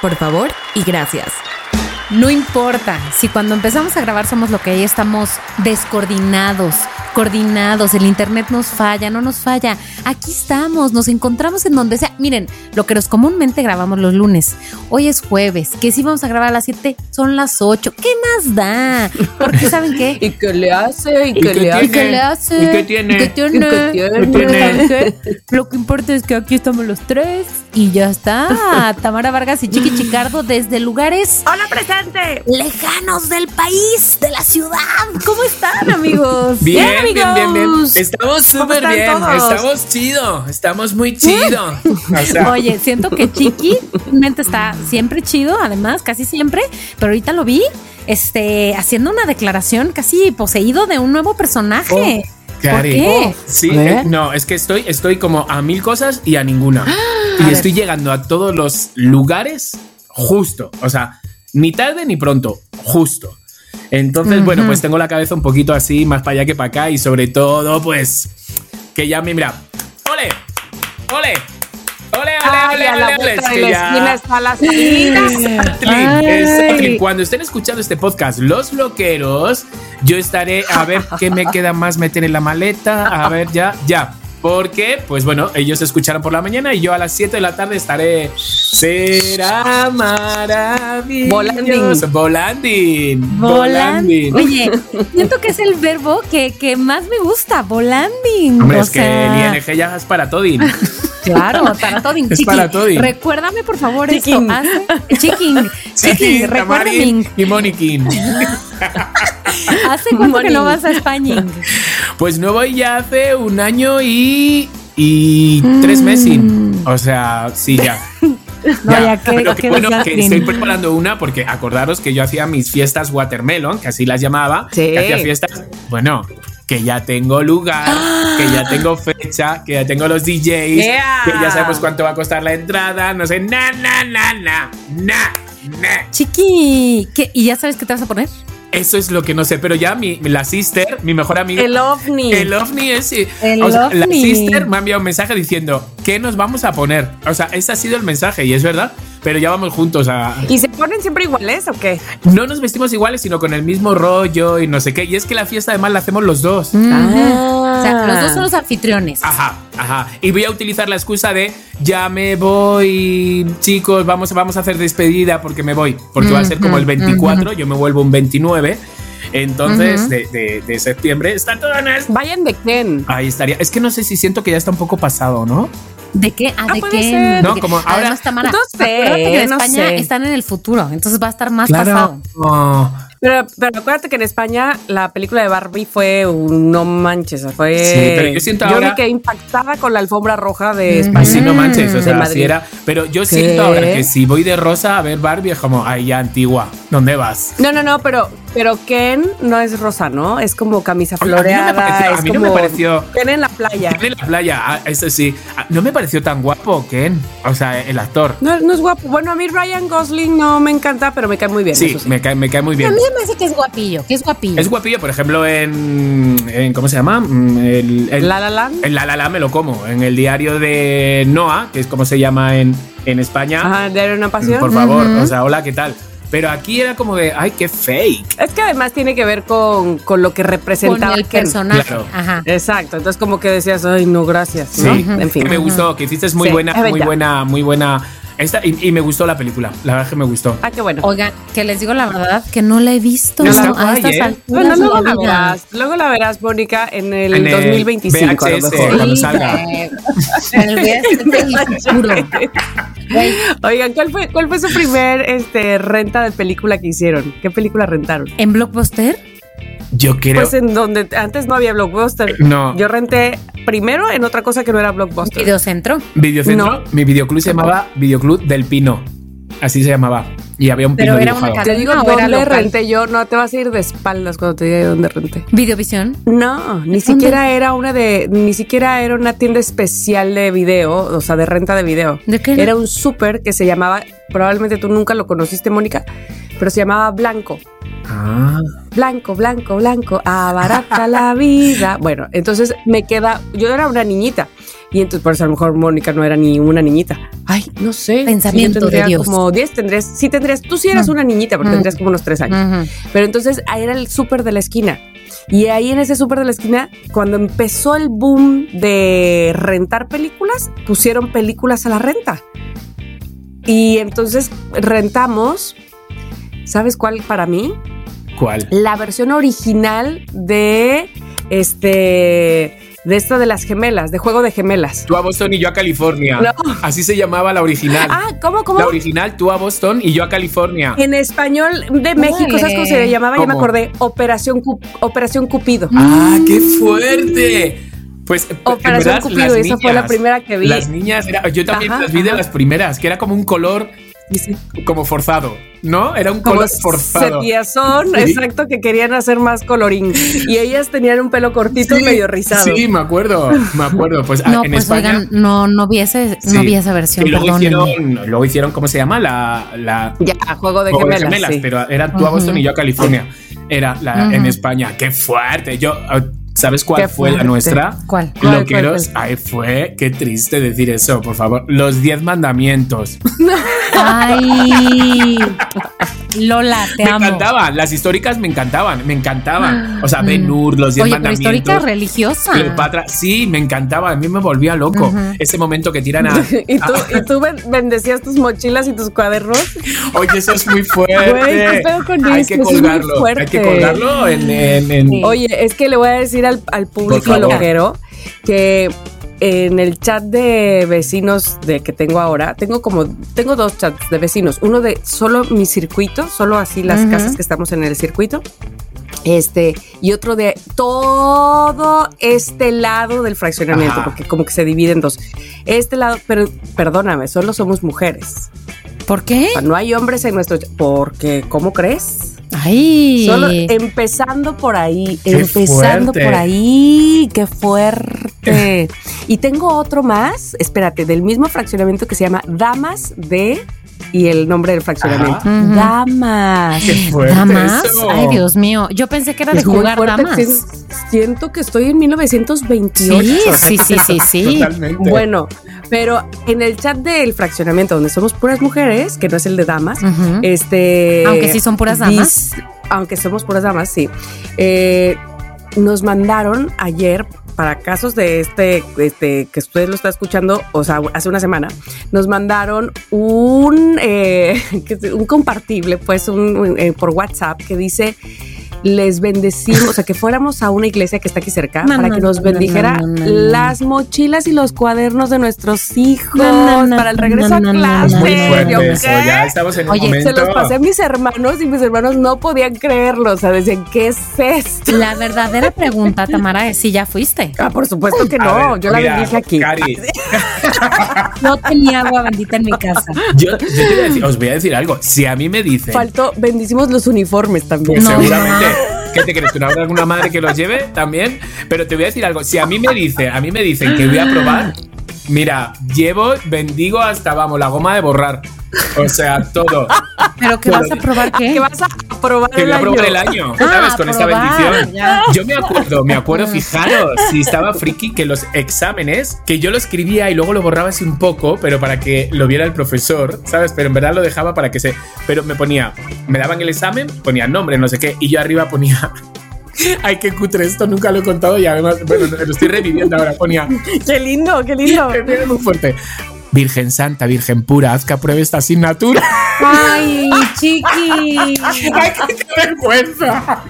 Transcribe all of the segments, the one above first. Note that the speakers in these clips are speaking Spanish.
por favor y gracias. No importa si cuando empezamos a grabar somos lo que hay, estamos descoordinados, coordinados, el internet nos falla, no nos falla. Aquí estamos, nos encontramos en donde sea. Miren, lo que nos comúnmente grabamos los lunes. Hoy es jueves, que si vamos a grabar a las 7, son las 8. ¿Qué más da? Porque ¿saben qué? ¿Y qué le hace? ¿Y, qué, le hace? ¿Y qué le hace? ¿Y qué tiene? ¿Qué tiene? ¿Y qué tiene? Pero ¿saben qué? Lo que importa es que aquí estamos los tres y ya está. Tamara Vargas y Chiqui Chicardo desde lugares ¡Hola, presente! lejanos del país, de la ciudad. ¿Cómo están, amigos? Bien, amigos. Bien, bien, bien. Estamos súper bien. todos? Estamos chido. Estamos muy chido. O sea, Oye, siento que Chiqui realmente está siempre chido, además, casi siempre, pero ahorita lo vi este, haciendo una declaración casi poseído de un nuevo personaje. ¿Por Cari. qué? Sí, ¿Eh? eh, no, es que estoy, estoy como a mil cosas y a ninguna. y ver. estoy llegando a todos los lugares justo. O sea, ni tarde ni pronto, justo. Entonces, bueno, pues tengo la cabeza un poquito así, más para allá que para acá, y sobre todo, pues, que ya me mira. ¡Ole! ¡Ole! ¡Ole, ole, ole, ole, ole! Es que ya- está la. Exactly. Cuando estén escuchando este podcast, los loqueros, yo estaré a ver qué me queda más meter en la maleta. A ver, ya, ya. Porque, pues bueno, ellos escucharon por la mañana y yo a las 7 de la tarde estaré. Será maravilloso. Volanding. Volanding. Volanding. Oye, siento que es el verbo que, que más me gusta, volanding. Hombre, O es que el ING ya es para todin. Claro, para todo. Es para todo. Recuérdame, por favor, Chiquín. esto. Hace, chiquín. Sí, Chiquín, recuérdame. Y Moniquín. ¿Hace cuánto que no vas a España? Pues no voy ya hace un año y. y tres meses. O sea, sí, ya. No, ya, que, Pero que bueno, que estoy preparando una porque acordaros que yo hacía mis fiestas watermelon, que así las llamaba, Sí. que hacía fiestas, bueno, que ya tengo lugar, que ya tengo fecha, que ya tengo los DJs, Yeah. que ya sabemos cuánto va a costar la entrada, no sé, na, na, na, na, na, na. Chiqui, ¿qué? ¿y ya sabes qué te vas a poner? Eso es lo que no sé, pero ya mi, la sister, mi mejor amiga. El ovni. El ovni es. sí. El O sea, La ovni. sister me ha enviado un mensaje diciendo ¿Qué nos vamos a poner? O sea, ese ha sido el mensaje y es verdad, pero ya vamos juntos a. ¿Y se ponen siempre iguales o qué? No nos vestimos iguales, sino con el mismo rollo y no sé qué. Y es que la fiesta además la hacemos los dos. O sea, los dos son los anfitriones. Ajá, ajá. Y voy a utilizar la excusa de ya me voy, chicos, vamos, vamos a hacer despedida porque me voy. Porque va a ser como el 24, yo me vuelvo un 29. Entonces, de, de- de septiembre, está todo en esto. Vayan de Ken. Ahí estaría. Es que no sé si siento que ya está un poco pasado, ¿no? ¿De qué? Ah, Ah, ¿de qué? ser. ¿De No, como ahora- Además, Tamara, No sé, que en no España sé. están en el futuro, entonces va a estar más pasado. Oh. Pero, pero acuérdate que en España la película de Barbie fue un no manches, fue. Sí, pero yo siento ahora- me quedé impactada con la alfombra roja de España. sí, no manches, o sea, así era. Pero yo ¿Qué? siento ahora que si voy de rosa a ver Barbie es como, ay, ya antigua, ¿dónde vas? No, no, no, pero, pero Ken no es rosa, ¿no? Es como camisa A mí no me floreada. pareció- a es mí no me pareció- Ken en la playa. En la playa, ah, eso sí. Ah, No me pareció tan guapo, Ken. O sea, el actor. No, no es guapo. Bueno, a mí Ryan Gosling no me encanta, pero me cae muy bien. Sí, eso sí. me cae, me cae muy A bien. mí se me hace que es guapillo, que es guapillo. Es guapillo, por ejemplo, en, en- ¿Cómo se llama? Mm, El, el- La La Land. En La La La me lo como. En el diario de Noah, que es como se llama en, en España. Ajá, de una pasión. Por favor, o sea, hola, ¿qué tal? Pero aquí era como de, ay, qué fake. Es que además tiene que ver con, con lo que con representaba el Ken. personaje. Claro. Ajá. Exacto, entonces como que decías, ay, no, gracias. Sí, ¿no? En fin. que me gustó, que hiciste muy Sí, buena, muy buena, muy buena. Esta, y, y me gustó la película, la verdad es que me gustó. Ah, qué bueno. Oigan, que les digo la verdad que no la he visto guay, estas ¿eh? alturas Bueno, de luego la verás. Luego la verás, Mónica, en el En el 2025. a lo VHS. mejor. cuando salga. el Oigan, ¿cuál fue, ¿cuál fue su primer este, renta de película que hicieron? ¿Qué película rentaron? ¿En Blockbuster? Yo creo. Pues en donde antes no había Blockbuster. No. Yo renté primero en otra cosa que no era Blockbuster. Videocentro. Videocentro, No. mi videoclub se llamaba Videoclub del Pino. Así se llamaba. Y había un Pero pino era una dibujado. Te digo ¿No? ¿O era dónde local? renté yo. No, te vas a ir de espaldas cuando te diga dónde renté. Videovisión. No, ni siquiera era una de, ni siquiera era una tienda especial de video, o sea, de renta de video. ¿De qué era? Era un súper que se llamaba, probablemente tú nunca lo conociste, Mónica, pero se llamaba Blanco. Ah, Blanco, blanco, blanco, abarata la vida. Bueno, entonces me queda, yo era una niñita. Y entonces por eso a lo mejor Mónica no era ni una niñita. Ay, no sé. Pensamiento yo tendría de Dios. como 10, tendrías, sí tendrías, tú sí eras Mm. una niñita, porque Mm. tendrías como unos 3 años. Pero entonces ahí era el súper de la esquina. Y ahí en ese súper de la esquina, cuando empezó el boom de rentar películas, pusieron películas a la renta. Y entonces rentamos, ¿sabes cuál para mí? ¿cuál? La versión original de este de esta de las gemelas, de juego de gemelas. Tú a Boston y yo a California. No. Así se llamaba la original. Ah, ¿cómo, cómo? La original, tú a Boston y yo a California. En español de México, ¿sabes cómo se llamaba? Ya me acordé. Operación, Operación Cupido. ¡Ah, qué fuerte! Pues Operación verdad, Cupido, las esa fue la niñas- primera que vi. Las niñas, era- yo también Ajá, las vi de las primeras, que era como un color como forzado, ¿no? Era un como color forzado. setiazón, Sí. exacto, que querían hacer más colorín. Y ellas tenían un pelo cortito Sí, medio rizado. Sí, me acuerdo, me acuerdo. Pues No, en pues España. oigan, no, no vi, ese, no vi esa versión, Y luego perdónenme. hicieron, luego hicieron, ¿cómo se llama? La, la Ya, juego de Juego de gemelas. pero era tú a Boston y yo a California. Era la en España. ¡Qué fuerte! Yo, ah, ¿sabes cuál fue la nuestra? ¿Cuál? ¿Cuál, Loqueros, cuál, ay, fue, qué triste decir eso, por favor. Los diez mandamientos. Ay, Lola, te me amo. encantaban, las históricas me encantaban, me encantaban. O sea, Mm. Ben Hur, los diez Oye, pero mandamientos. histórica religiosa. Cleopatra, sí, me encantaba, a mí me volvía loco. Ese momento que tiran a. ¿Y tú, a- y tú ben- bendecías tus mochilas y tus cuadernos. Oye, eso es muy fuerte. Güey, ¿qué pedo con hay eso? que Eso es muy colgarlo. hay que colgarlo en. en- en- Oye, es que le voy a decir al, al público loquero que en el chat de vecinos de que tengo ahora, tengo como, tengo dos chats de vecinos. Uno de solo mi circuito, solo así las casas que estamos en el circuito. Este, y otro de todo este lado del fraccionamiento, Ajá. porque como que se divide en dos. Este lado, pero perdóname, solo somos mujeres. ¿Por qué? O sea, no hay hombres en nuestro. Porque, ¿cómo crees? Ay. Solo empezando por ahí, Qué empezando fuerte. por ahí, qué fuerte. y tengo otro más, espérate, del mismo fraccionamiento que se llama Damas de y el nombre del fraccionamiento. Damas. Qué fuerte ¿Damas? eso. Ay, Dios mío. Yo pensé que era de Es jugar fuerte, damas. si- Siento que estoy en 1928. Sí, sí, sí, sí, sí. Totalmente. Bueno, pero en el chat del fraccionamiento donde somos puras mujeres, que no es el de damas, este. Aunque sí son puras damas. dis- aunque somos puras damas, sí. Eh, nos mandaron ayer para casos de este, este que usted lo está escuchando, o sea, hace una semana, nos mandaron un, eh, un compartible, pues, un, un, eh, por WhatsApp que dice les bendecimos, o sea, que fuéramos a una iglesia que está aquí cerca No, para no, que nos no, bendijera no, no, no, no. las mochilas y los cuadernos de nuestros hijos No, no, no, para el regreso no, a clase. Ya estamos en un Oye, se momento. Se los pasé a mis hermanos y mis hermanos no podían creerlo. O sea, decían, ¿qué es esto? La verdadera pregunta, Tamara, es si ya fuiste. Ah, por supuesto que no. ver, yo la bendije aquí. Cari, No tenía agua bendita en mi casa. yo, yo te voy a decir, os voy a decir algo. Si a mí me dicen, Faltó, bendicimos los uniformes también. No, seguramente, ¿qué te crees? ¿Que no habrá alguna madre que los lleve también? Pero te voy a decir algo. Si a mí me dice, a mí me dicen que voy a probar, mira, llevo, bendigo hasta, vamos, la goma de borrar. O sea, todo. ¿Pero qué vas a probar Ah, qué? que vas a probar Que el voy a año. probar el año, Ah, ¿sabes? Con esta bendición. ya. Yo me acuerdo, me acuerdo, fijaros, si estaba friki, que los exámenes, que yo lo escribía y luego lo borraba así un poco, pero para que lo viera el profesor, ¿sabes? Pero en verdad lo dejaba para que se. Pero me ponía, me daban el examen, ponía nombre, no sé qué, y yo arriba ponía. Ay, qué cutre esto, nunca lo he contado y además, bueno, lo estoy reviviendo ahora. Ponía, Qué lindo, qué lindo. Muy fuerte. Virgen Santa, Virgen Pura, haz que apruebe esta asignatura. Ay, chiqui. ¡Ay, qué vergüenza!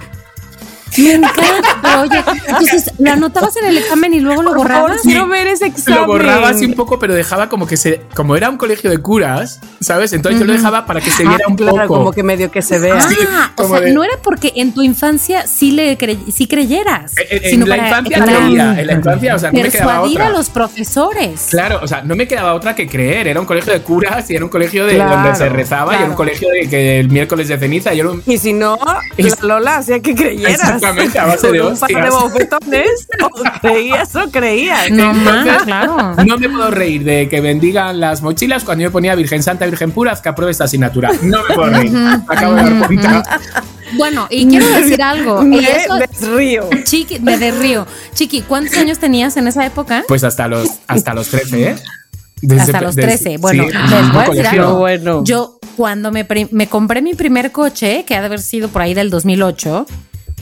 Me encanta. Pero oye, entonces lo anotabas en el examen y luego lo borrabas. quiero ver ese examen. Lo borraba así un poco, pero dejaba como que se. Como era un colegio de curas, ¿sabes? Entonces yo lo dejaba para que se viera Ah, un claro, poco. como que medio que se vea. Ah, Sí, o sea, de- no era porque en tu infancia sí le cre- sí creyeras. En, en sino la para- infancia creía, en la infancia, o sea, no me quedaba persuadir otra. a los profesores. Claro, o sea, no me quedaba otra que creer. Era un colegio de curas y era un colegio de Claro, donde se rezaba y era un colegio de que el miércoles de ceniza y era un. Y si no, la Lola hacía que creyeras. Exactamente, a base de Con un par de hostias. bofetones, o creías o creías. No más, claro. No me puedo reír de que bendigan las mochilas cuando yo ponía Virgen Santa, Virgen Pura, haz que apruebe esta asignatura. No me puedo reír. Acabo de dar cuenta. Bueno, y quiero decir algo. Me eso- desrío. Chiqui, me derrío. Chiqui, ¿cuántos años tenías en esa época? Pues hasta los, hasta los 13, ¿eh? Desde- Hasta los desde- 13. Bueno, sí, les en voy a un decir colegio. algo. bueno. Yo, cuando me, me compré mi primer coche, que ha de haber sido por ahí del 2008,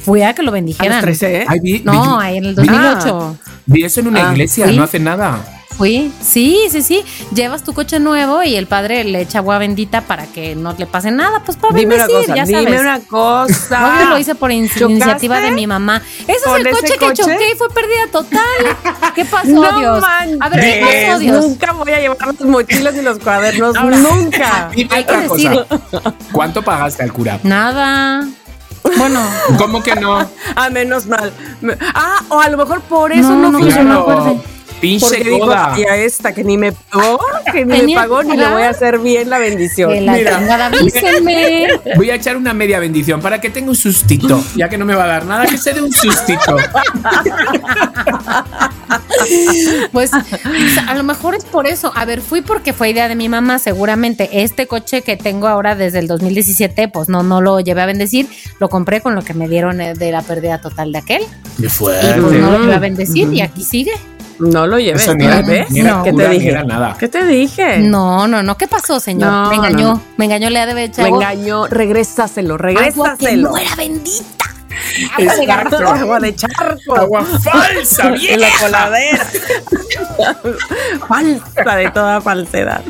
fui a que lo A los bendijeran. 13, ¿eh? Ay, vi, No, vi- ahí en el 2008. vi eso en una Ah, iglesia, ¿sí? no hace nada. Fui. Sí, sí, sí. Llevas tu coche nuevo y el padre le echa agua bendita para que no le pase nada. Pues para Dime una bendecir, cosa, ya dime sabes. una cosa. Obvio lo hice por in- ¿Chocaste iniciativa de mi mamá. Ese es el coche, que choqué y fue pérdida total. ¿Qué pasó, No Dios? manches. A ver, ¿qué pasó, Dios? Nunca voy a llevar los mochilas y los cuadernos. Ahora, nunca. Dime Hay que otra decir- cosa. ¿Cuánto pagaste al cura? Nada. Bueno, ¿Cómo que no? Ah, menos mal. Ah, o a lo mejor por eso No, no, no, fui. Pinche Porque dijo, coda. y a esta que ni me pagó, que ni me pagó, ni le voy a hacer bien la bendición. que la Mira. avísenme. Voy a echar una media bendición para que tenga un sustito. Ya que no me va a dar nada, que se dé un sustito. Pues sea, a lo mejor es por eso. A ver, fui porque fue idea de mi mamá, seguramente. Este coche que tengo ahora desde el 2017, pues no, no lo llevé a bendecir. Lo compré con lo que me dieron eh, de la pérdida total de aquel. Qué Y fuerte. pues no lo llevé a bendecir y aquí sigue. No lo llevé. Eso ni era, ¿Ves? ni era No. ¿Qué cura, te ni dije? era nada. ¿Qué te dije? No, no, no. ¿Qué pasó, señor? No, me engañó. no. Me engañó, le ha de Me engañó. Regrésaselo, agua que regrésaselo. no era bendita. Agua de charco. Agua falsa, en la vieja. coladera. Falsa de toda falsedad.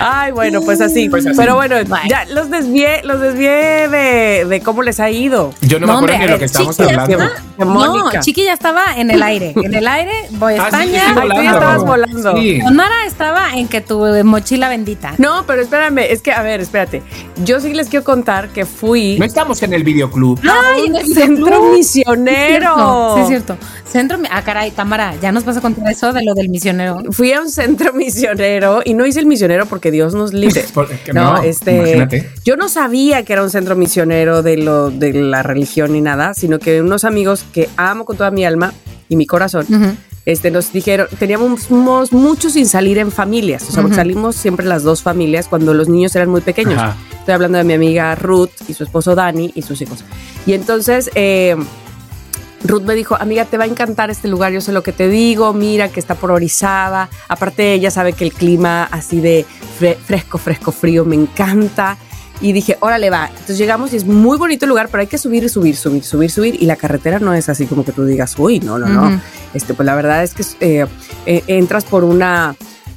Ay, bueno, pues así. Pues así. Pero bueno, ya los desvié, los desvié de, de cómo les ha ido. Yo no, me acuerdo hombre, de lo que estábamos Chiqui ya hablando. De. No, Chiqui ya estaba en el aire. En el aire, voy a Ah, sí, España. sí, Ay, tú ya estabas volando. Sí. Mara estaba en que tu mochila bendita. No, pero espérame, es que, a ver, espérate. Yo sí les quiero contar que fui No estamos en el videoclub. Ay, centro misionero. Sí, es cierto. Centro. Ah, caray, Tamara, ya nos vas a contar eso de lo del misionero. Fui a un centro misionero y no hice el misionero porque Dios nos libre. Porque no, no, este, imagínate. yo no sabía que era un centro misionero de lo de la religión ni nada, sino que unos amigos que amo con toda mi alma y mi corazón, Ujú. este, nos dijeron, teníamos mucho sin salir en familias, o sea, Ujú. salimos siempre las dos familias cuando los niños eran muy pequeños. Ajá. Estoy hablando de mi amiga Ruth y su esposo Dani y sus hijos. Y entonces eh, Ruth me dijo, amiga, te va a encantar este lugar, yo sé lo que te digo, mira que está por Orizaba. Aparte ella sabe que el clima así de fre- fresco, fresco, frío me encanta. Y dije, órale, va. Entonces llegamos y es muy bonito el lugar, pero hay que subir y subir, subir, subir, subir. Y la carretera no es así como que tú digas, uy, no, no, no. Ujú. Este, pues la verdad es que eh, eh, entras por una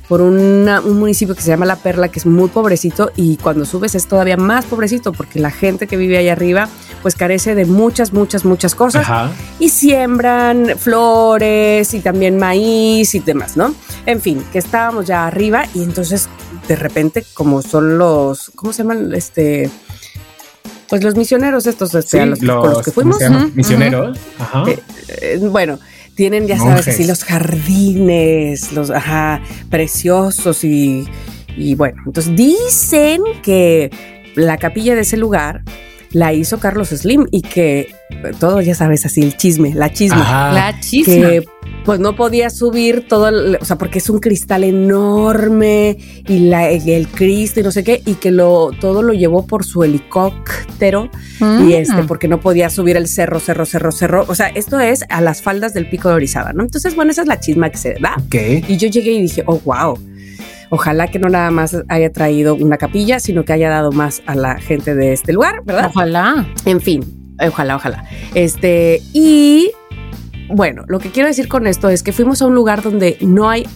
por una- un municipio que se llama La Perla, que es muy pobrecito, y cuando subes es todavía más pobrecito, porque la gente que vive ahí arriba, pues carece de muchas, muchas, muchas cosas, Ajá. y siembran flores y también maíz y demás, ¿no? En fin, que estábamos ya arriba, y entonces de repente, como son los, ¿cómo se llaman? Este, pues los misioneros estos, este, Sí, a los, que- con los que ¿cómo fuimos. Misioneros. Ajá. Eh, eh, bueno, tienen, ya sabes, así los jardines, los ajá, preciosos y, y bueno, entonces dicen que la capilla de ese lugar la hizo Carlos Slim y que eh, todo, ya sabes, así el chisme, la chisme. Ajá. La chisma. Que pues no podía subir todo, el- o sea, porque es un cristal enorme y la, el Cristo y no sé qué, y que lo todo lo llevó por su helicóptero Mm. y este, porque no podía subir el cerro, cerro, cerro, cerro. O sea, esto es a las faldas del pico de Orizaba, ¿no? Entonces, bueno, esa es la chisma que se da. Ok. Y yo llegué y dije, oh, wow. Ojalá que no nada más haya traído una capilla, sino que haya dado más a la gente de este lugar, ¿verdad? Ojalá. En fin, ojalá, ojalá. Este, y bueno, lo que quiero decir con esto es que fuimos a un lugar donde no hay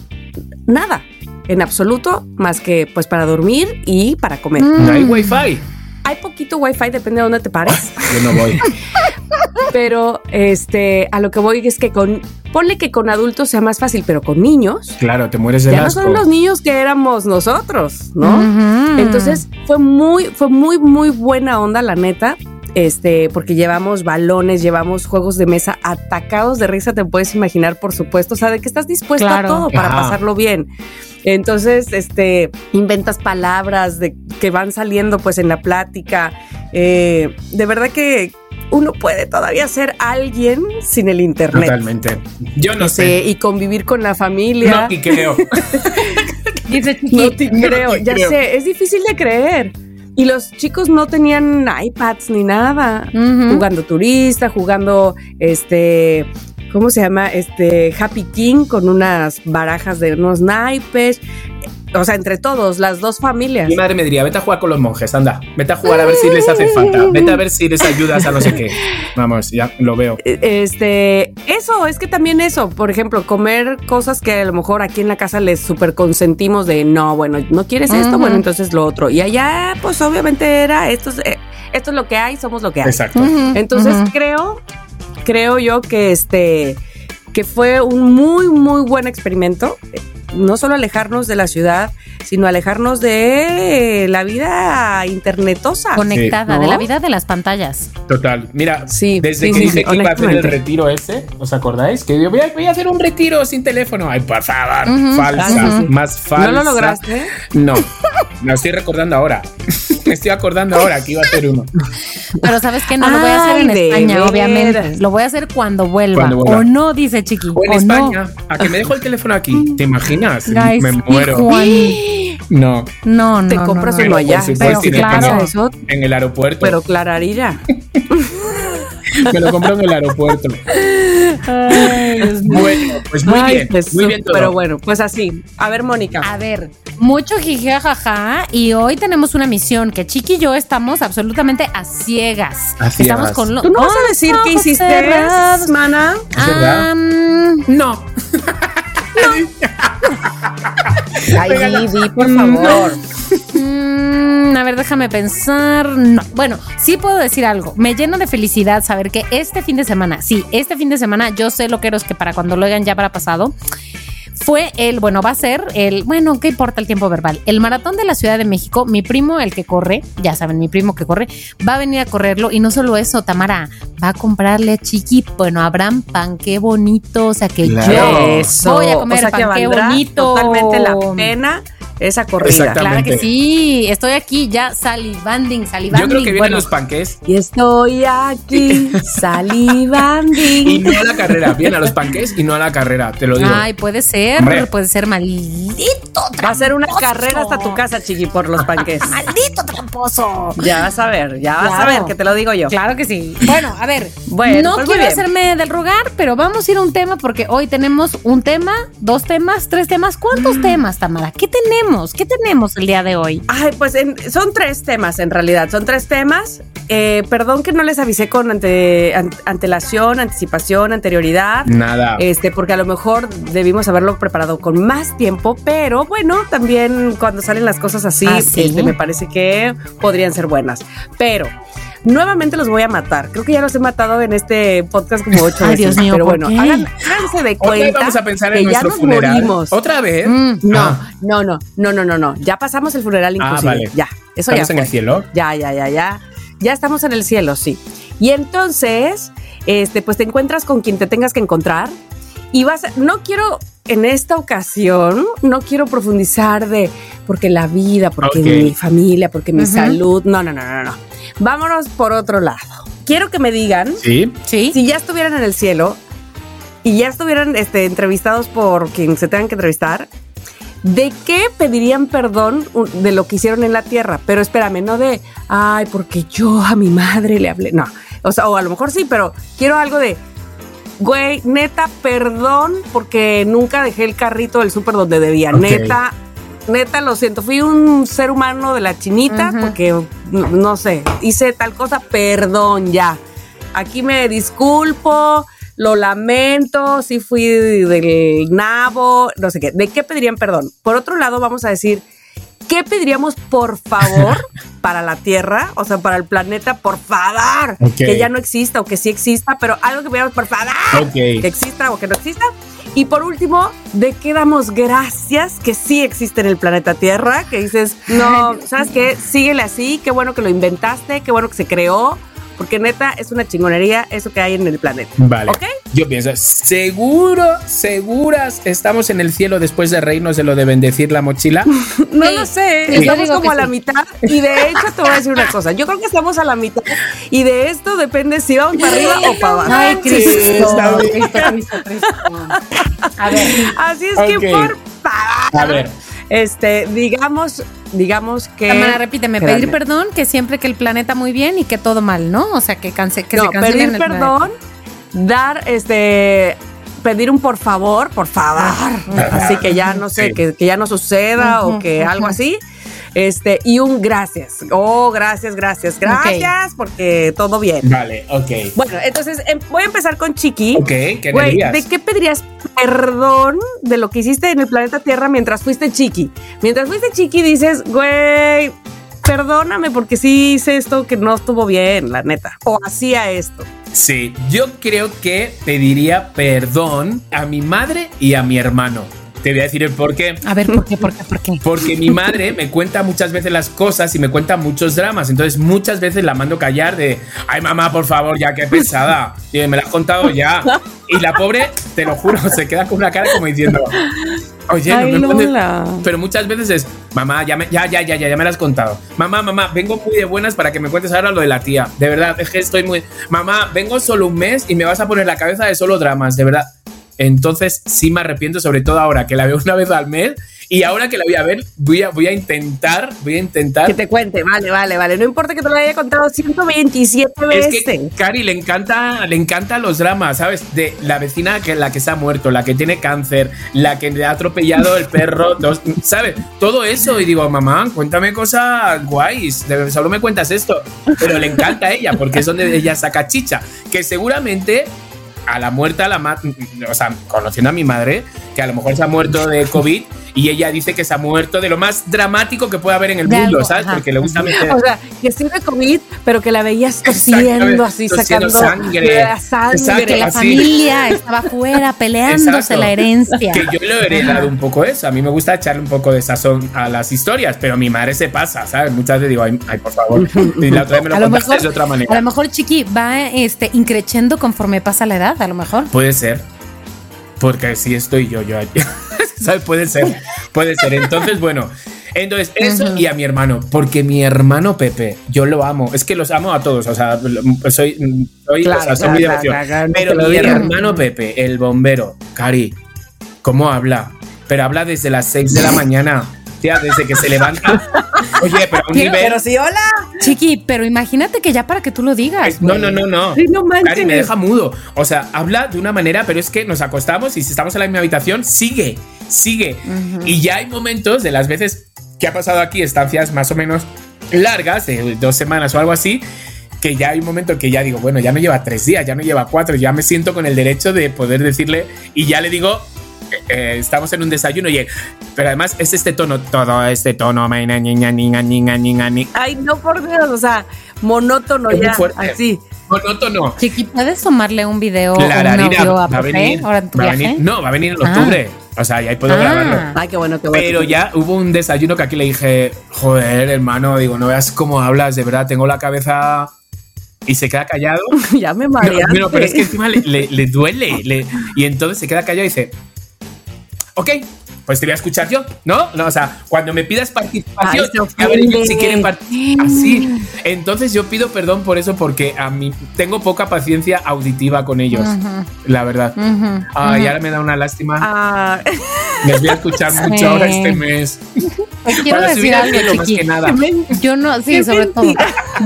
nada en absoluto más que pues para dormir y para comer. Mm. No hay wifi. Hay poquito wifi, depende de dónde te pares. Yo no voy. pero este, a lo que voy es que con, ponle que con adultos sea más fácil, pero con niños. Claro, te mueres de Ya no asco. son los niños que éramos nosotros, ¿no? Entonces fue muy, fue muy, muy buena onda, la neta. Este, porque llevamos balones, llevamos juegos de mesa atacados de risa, te puedes imaginar, por supuesto. O sea, de que estás dispuesto Claro. a todo para pasarlo bien. Entonces, este, inventas palabras de que van saliendo pues en la plática. Eh, de verdad que uno puede todavía ser alguien sin el internet. Totalmente. Yo no Este, sé. y convivir con la familia. No, y creo. Dice No te creo, ya creo. sé, es difícil de creer. Y los chicos no tenían iPads ni nada. Jugando turista, jugando este, ¿cómo se llama? Este Happy King con unas barajas de unos naipes. O sea, entre todos, las dos familias. Mi madre me diría, vete a jugar con los monjes, anda. Vete a jugar a ver si les hace falta. Vete a ver si les ayudas a no sé qué. Vamos, ya lo veo. Eh, Este, eso, es que también eso, por ejemplo, comer cosas que a lo mejor aquí en la casa les super consentimos de no, bueno, no quieres esto, bueno, entonces lo otro. Y allá, pues obviamente era esto es, eh, esto es lo que hay, somos lo que hay. Exacto. Entonces creo, creo yo que este, que fue un muy, muy buen experimento. No solo alejarnos de la ciudad, sino alejarnos de la vida internetosa. conectada de la vida de las pantallas. Total. Mira, Sí, desde sí, que sí, dije sí, que iba a hacer el retiro ese, ¿os acordáis? Que yo voy a, voy a hacer un retiro sin teléfono. Ay, por favor, Ujú. falsa, más falsa. ¿No lo lograste? No, me estoy recordando ahora. me estoy acordando ahora que iba a hacer uno. Pero sabes que no lo voy a hacer en España, obviamente. Lo voy a hacer cuando vuelva. Cuando vuelva. O no, dice Chiqui. O en. España, a que me dejo el teléfono aquí. ¿Te imaginas? Guys, me muero. Juan. No, No, no. Te compras no, uno no. allá. Pero claro. pongo Eso, en el aeropuerto. pero clararira. me lo compro en el aeropuerto. Ay, Dios mío. Bueno, pues muy Ay, bien, pues, muy bien todo. Pero bueno, pues así. A ver, Mónica. A ver, mucho jijajaja y hoy tenemos una misión que Chiqui y yo estamos absolutamente a ciegas. A ciegas. Estamos con lo- ¿Tú no vas a decir ojos hiciste, mana? ¿Es verdad? Am, No. Ay, Vivi, por favor. Mm, a ver, déjame pensar. No. Bueno, sí puedo decir algo. Me llena de felicidad saber que este fin de semana, sí, este fin de semana, yo sé lo que es que para cuando lo hagan ya para pasado. Fue el, bueno, va a ser el, bueno, ¿qué importa el tiempo verbal? El maratón de la Ciudad de México, mi primo, el que corre, ya saben, mi primo que corre, va a venir a correrlo y no solo eso, Tamara, va a comprarle a Chiqui, bueno, Abraham pan, qué bonito, o sea que Claro. yo Eso. voy a comer o sea, que pan, qué bonito. totalmente la pena esa corrida. Exactamente. Claro que sí, estoy aquí ya salivanding, salivanding. Yo creo que vienen bueno, los panques Y estoy aquí salivando. y no a la carrera. Vienen a los panques y no a la carrera, te lo digo. Ay, puede ser, Hombre. puede ser maldito. Va a ser una tramposo. carrera hasta tu casa, chiqui, por los panques. Maldito tramposo. Ya vas a ver, ya vas a ver, que te lo digo yo. Claro que sí. Bueno, a ver, Bueno, no pues quiero bien. hacerme del rogar, pero vamos a ir a un tema porque hoy tenemos un tema, dos temas, tres temas. ¿Cuántos Mm. temas, Tamara? ¿Qué tenemos? ¿Qué tenemos el día de hoy? Ay, pues en- son tres temas en realidad, son tres temas. Eh, perdón que no les avisé con ante, an- antelación, anticipación, anterioridad. Nada. Este, porque a lo mejor debimos haberlo preparado con más tiempo, pero bueno, también cuando salen las cosas así, Ah, ¿sí? este, me parece que podrían ser buenas. Pero nuevamente los voy a matar. Creo que ya los he matado en este podcast como ocho Ay, veces. Dios mío, pero ¿por bueno, hagan- háganse de Otra vez cuenta vamos a pensar que en ya nuestro nos funeral. morimos. ¿Otra vez? Mm, No, Ah. no, no, no, no, no, no. Ya pasamos el funeral Ah, inclusive. vale. Ya, eso ya ¿Estamos en fue. el cielo? Ya, ya, ya, ya. Ya estamos en el cielo, sí. Y entonces, este, pues te encuentras con quien te tengas que encontrar y vas a- no quiero en esta ocasión, no quiero profundizar de porque la vida, porque Ok. mi familia, porque mi Ujú. salud. No, no, no, no, no. Vámonos por otro lado. Quiero que me digan Sí. Sí. si ya estuvieran en el cielo y ya estuvieran este, entrevistados por quien se tengan que entrevistar, ¿de qué pedirían perdón de lo que hicieron en la tierra? Pero espérame, no de, ay, porque yo a mi madre le hablé. No, o sea, o a lo mejor sí, pero quiero algo de, güey, neta, perdón porque nunca dejé el carrito del súper donde debía. Ok. Neta. Neta, lo siento, fui un ser humano de la chinita porque, no, no sé, hice tal cosa, perdón, ya aquí me disculpo, lo lamento, sí fui del nabo, no sé qué. ¿De qué pedirían perdón? Por otro lado, vamos a decir, ¿qué pediríamos por favor para la Tierra? O sea, para el planeta, por favor. Que ya no exista o que sí exista, pero algo que pediríamos por favor. Que exista o que no exista. Y por último, ¿de qué damos gracias que sí existe en el planeta Tierra? Que dices, no, ¿sabes qué? Síguele así, qué bueno que lo inventaste, qué bueno que se creó, porque neta es una chingonería eso que hay en el planeta. Vale. ¿Ok? Yo pienso, seguro, seguras estamos en el cielo después de reírnos de lo de bendecir la mochila. No Sí. lo sé, Sí. Estamos como a la sí. mitad y de hecho te voy a decir una cosa, yo creo que estamos a la mitad y de esto depende si vamos para arriba o para abajo. Ay, Cristo, está bien. Cristo, Cristo, Cristo. A ver, Así es que por favor, A ver. Este, digamos, digamos que... Tamara, repíteme, Espérame. pedir perdón, que siempre que el planeta muy bien y que todo mal, ¿no? O sea, que, canse, que no, se cancele pedir planeta. perdón, dar este pedir un por favor, por favor. Así que ya no sé, Sí. que, que ya no suceda o que algo así. Este, y un gracias. Oh, gracias, gracias, gracias, porque todo bien. Vale, ok. Bueno, entonces em, voy a empezar con Chiqui. Ok, ¿qué Güey? ¿de qué pedirías perdón de lo que hiciste en el planeta Tierra mientras fuiste chiqui? Mientras fuiste chiqui dices, güey, perdóname porque sí hice esto que no estuvo bien, la neta. O hacía esto. Sí, yo creo que pediría perdón a mi madre y a mi hermano. Te voy a decir el por qué. A ver, ¿por qué, por qué, por qué? Porque mi madre me cuenta muchas veces las cosas y me cuenta muchos dramas. Entonces muchas veces la mando callar de, ay mamá, por favor, ya qué pesada. Y me la has contado ya. Y la pobre, te lo juro, se queda con una cara como diciendo, oye, Ay, no me puedes-". Lola. Pero muchas veces es, mamá, ya, me- ya, ya, ya, ya, ya me la has contado. Mamá, mamá, vengo muy de buenas para que me cuentes ahora lo de la tía. De verdad, es que estoy muy... Mamá, vengo solo un mes y me vas a poner la cabeza de solo dramas, de verdad. Entonces sí me arrepiento, sobre todo ahora que la veo una vez al mes y ahora que la voy a ver, voy a, voy a intentar, voy a intentar... Que te cuente, vale, vale, vale. No importa que te lo haya contado 127 Es veces. que Cari le encanta, le encantan los dramas, ¿sabes? De la vecina que la que se ha muerto, la que tiene cáncer, la que le ha atropellado el perro, dos- ¿sabes? Todo eso y digo, mamá, cuéntame cosas guays, solo me cuentas esto, pero le encanta a ella porque es donde ella saca chicha, que seguramente a la muerta la ma- o sea, conociendo a mi madre, que a lo mejor se ha muerto de COVID y ella dice que se ha muerto de lo más dramático que puede haber en el De mundo, algo, ¿sabes? ajá. Porque le gusta meter O sea, que sí de COVID, pero que la veías tosiendo, así tosiendo sacando sangre. la sangre. Exacto, Que la así. familia estaba afuera peleándose Exacto. la herencia. Que yo le he heredado un poco eso. A mí me gusta echarle un poco de sazón a las historias, pero mi madre se pasa, ¿sabes? Muchas veces digo, ay, ay, por favor. Y la otra vez me lo A lo contaste mejor- de otra A manera. lo mejor Chiqui va este, increciendo conforme pasa la edad, a lo mejor. Puede ser. Porque sí estoy yo, yo. ¿Sabes? Puede ser. Puede ser. Entonces, bueno. Entonces, eso y a mi hermano. Porque mi hermano Pepe, yo lo amo. Es que los amo a todos. O sea, soy, soy, Claro, o sea, soy claro, muy claro, Pero mi hermano Pepe, el bombero, Cari, ¿cómo habla? Pero habla desde las 6 de la mañana. Desde que se levanta. Oye, pero a un nivel. sí, hola. Chiqui, pero imagínate que ya para que tú lo digas. No, no, no, no. Sí, no manches. Cari, me deja mudo. O sea, habla de una manera, pero es que nos acostamos y si estamos en la misma habitación, sigue, sigue. Y ya hay momentos de las veces que ha pasado aquí, estancias más o menos largas, de dos semanas o algo así, que ya hay un momento que ya digo, bueno, ya no lleva tres días, ya no lleva cuatro, ya me siento con el derecho de poder decirle y ya le digo. Eh, eh, estamos en un desayuno y él- pero además es este tono, todo este tono. Ay, no, por Dios, o sea, monótono Es ya, así. Monótono. Chiqui, ¿puedes tomarle un video o un a va a venir. ahora en tu viaje? venir- no, va a venir en Ah. octubre. O sea, ya ahí puedo Ah. grabarlo. Ay, qué bueno, qué bueno. Pero ya hubo un desayuno que aquí le dije, joder, hermano, digo, no veas cómo hablas, de verdad, tengo la cabeza y se queda callado. ya me mareaste. no, pero es que encima le, le- le duele. le- y entonces se queda callado y dice, ok, pues te voy a escuchar yo, ¿no? no o sea, cuando me pidas participación, Ay, a ver si quieren participar. Así. Entonces yo pido perdón por eso porque a mí tengo poca paciencia auditiva con ellos, Ujú, la verdad. ujú, Ay, ujú. ahora me da una lástima. Ah, Les voy a escuchar Sí. mucho ahora este mes. Te quiero Para subir decir al algo, cielo, más Chiqui. que nada. Yo no, sí, Qué sobre todo.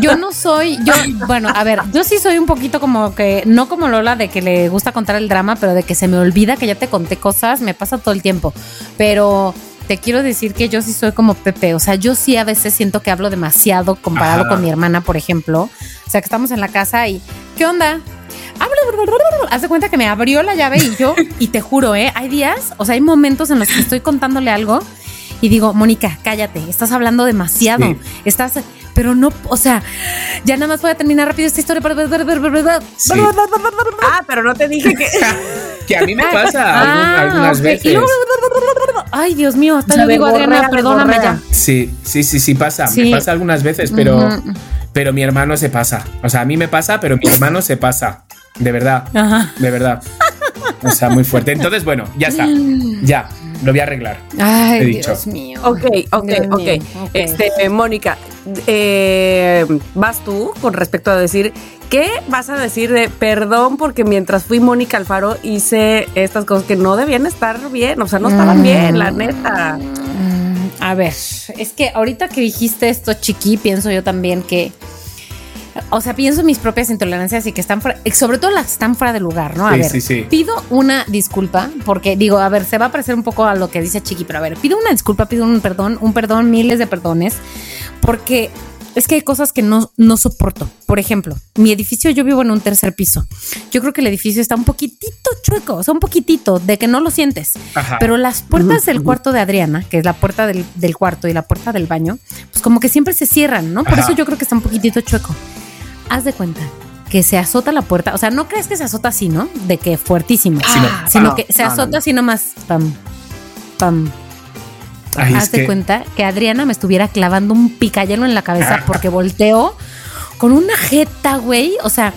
Yo no soy, yo, bueno, a ver, yo sí soy un poquito como que, no como Lola de que le gusta contar el drama, pero de que se me olvida que ya te conté cosas, me pasa todo el tiempo. Pero te quiero decir que yo sí soy como Pepe, o sea, yo sí a veces siento que hablo demasiado comparado Ajá. con mi hermana, por ejemplo. O sea, que estamos en la casa y, ¿qué onda? Haz de cuenta que me abrió la llave y yo, y te juro, ¿eh? Hay días, o sea, hay momentos en los que estoy contándole algo y digo, Mónica, cállate, estás hablando demasiado, Sí. estás, pero no, o sea, ya nada más voy a terminar rápido esta historia. Sí. Ah, pero no te dije que. Que a mí me pasa Ah, algunas veces. Luego, ay, Dios mío, hasta yo digo, Adriana, perdóname ya. Sí, sí, sí, sí pasa. Sí. Me pasa algunas veces, pero, pero mi hermano se pasa. O sea, a mí me pasa, pero mi hermano se pasa. De verdad. Ajá. De verdad. O sea, muy fuerte. Entonces, bueno, ya está. Ya, lo voy a arreglar. Ay, He dicho. Dios mío. Ok, ok, Dios ok. mío, ok. Este, Mónica, eh, vas tú con respecto a decir, ¿qué vas a decir de perdón porque mientras fui Mónica Alfaro hice estas cosas que no debían estar bien? O sea, no estaban bien, la neta. Mm, A ver, es que ahorita que dijiste esto, chiqui, pienso yo también que. O sea, pienso en mis propias intolerancias y que están fuera, sobre todo las que están fuera de lugar, ¿no? A Sí, ver, sí, sí. pido una disculpa, porque digo, a ver, se va a parecer un poco a lo que dice Chiqui, pero a ver, pido una disculpa, pido un perdón, un perdón, miles de perdones, porque es que hay cosas que no, no soporto. Por ejemplo, mi edificio, yo vivo en un tercer piso. Yo creo que el edificio está un poquitito chueco, o sea, un poquitito, de que no lo sientes. Ajá. Pero las puertas del cuarto de Adriana, que es la puerta del, del cuarto y la puerta del baño, pues como que siempre se cierran, ¿no? Por Ajá. eso yo creo que está un poquitito chueco. Haz de cuenta que se azota la puerta, o sea, no crees que se azota así, ¿no? De que fuertísimo, Sino- sino no, que se no, no, azota no. así nomás, pam, pam. Ay, es Haz de que- cuenta que Adriana me estuviera clavando un picayelo en la cabeza Ah. porque volteó con una jeta, güey. O sea,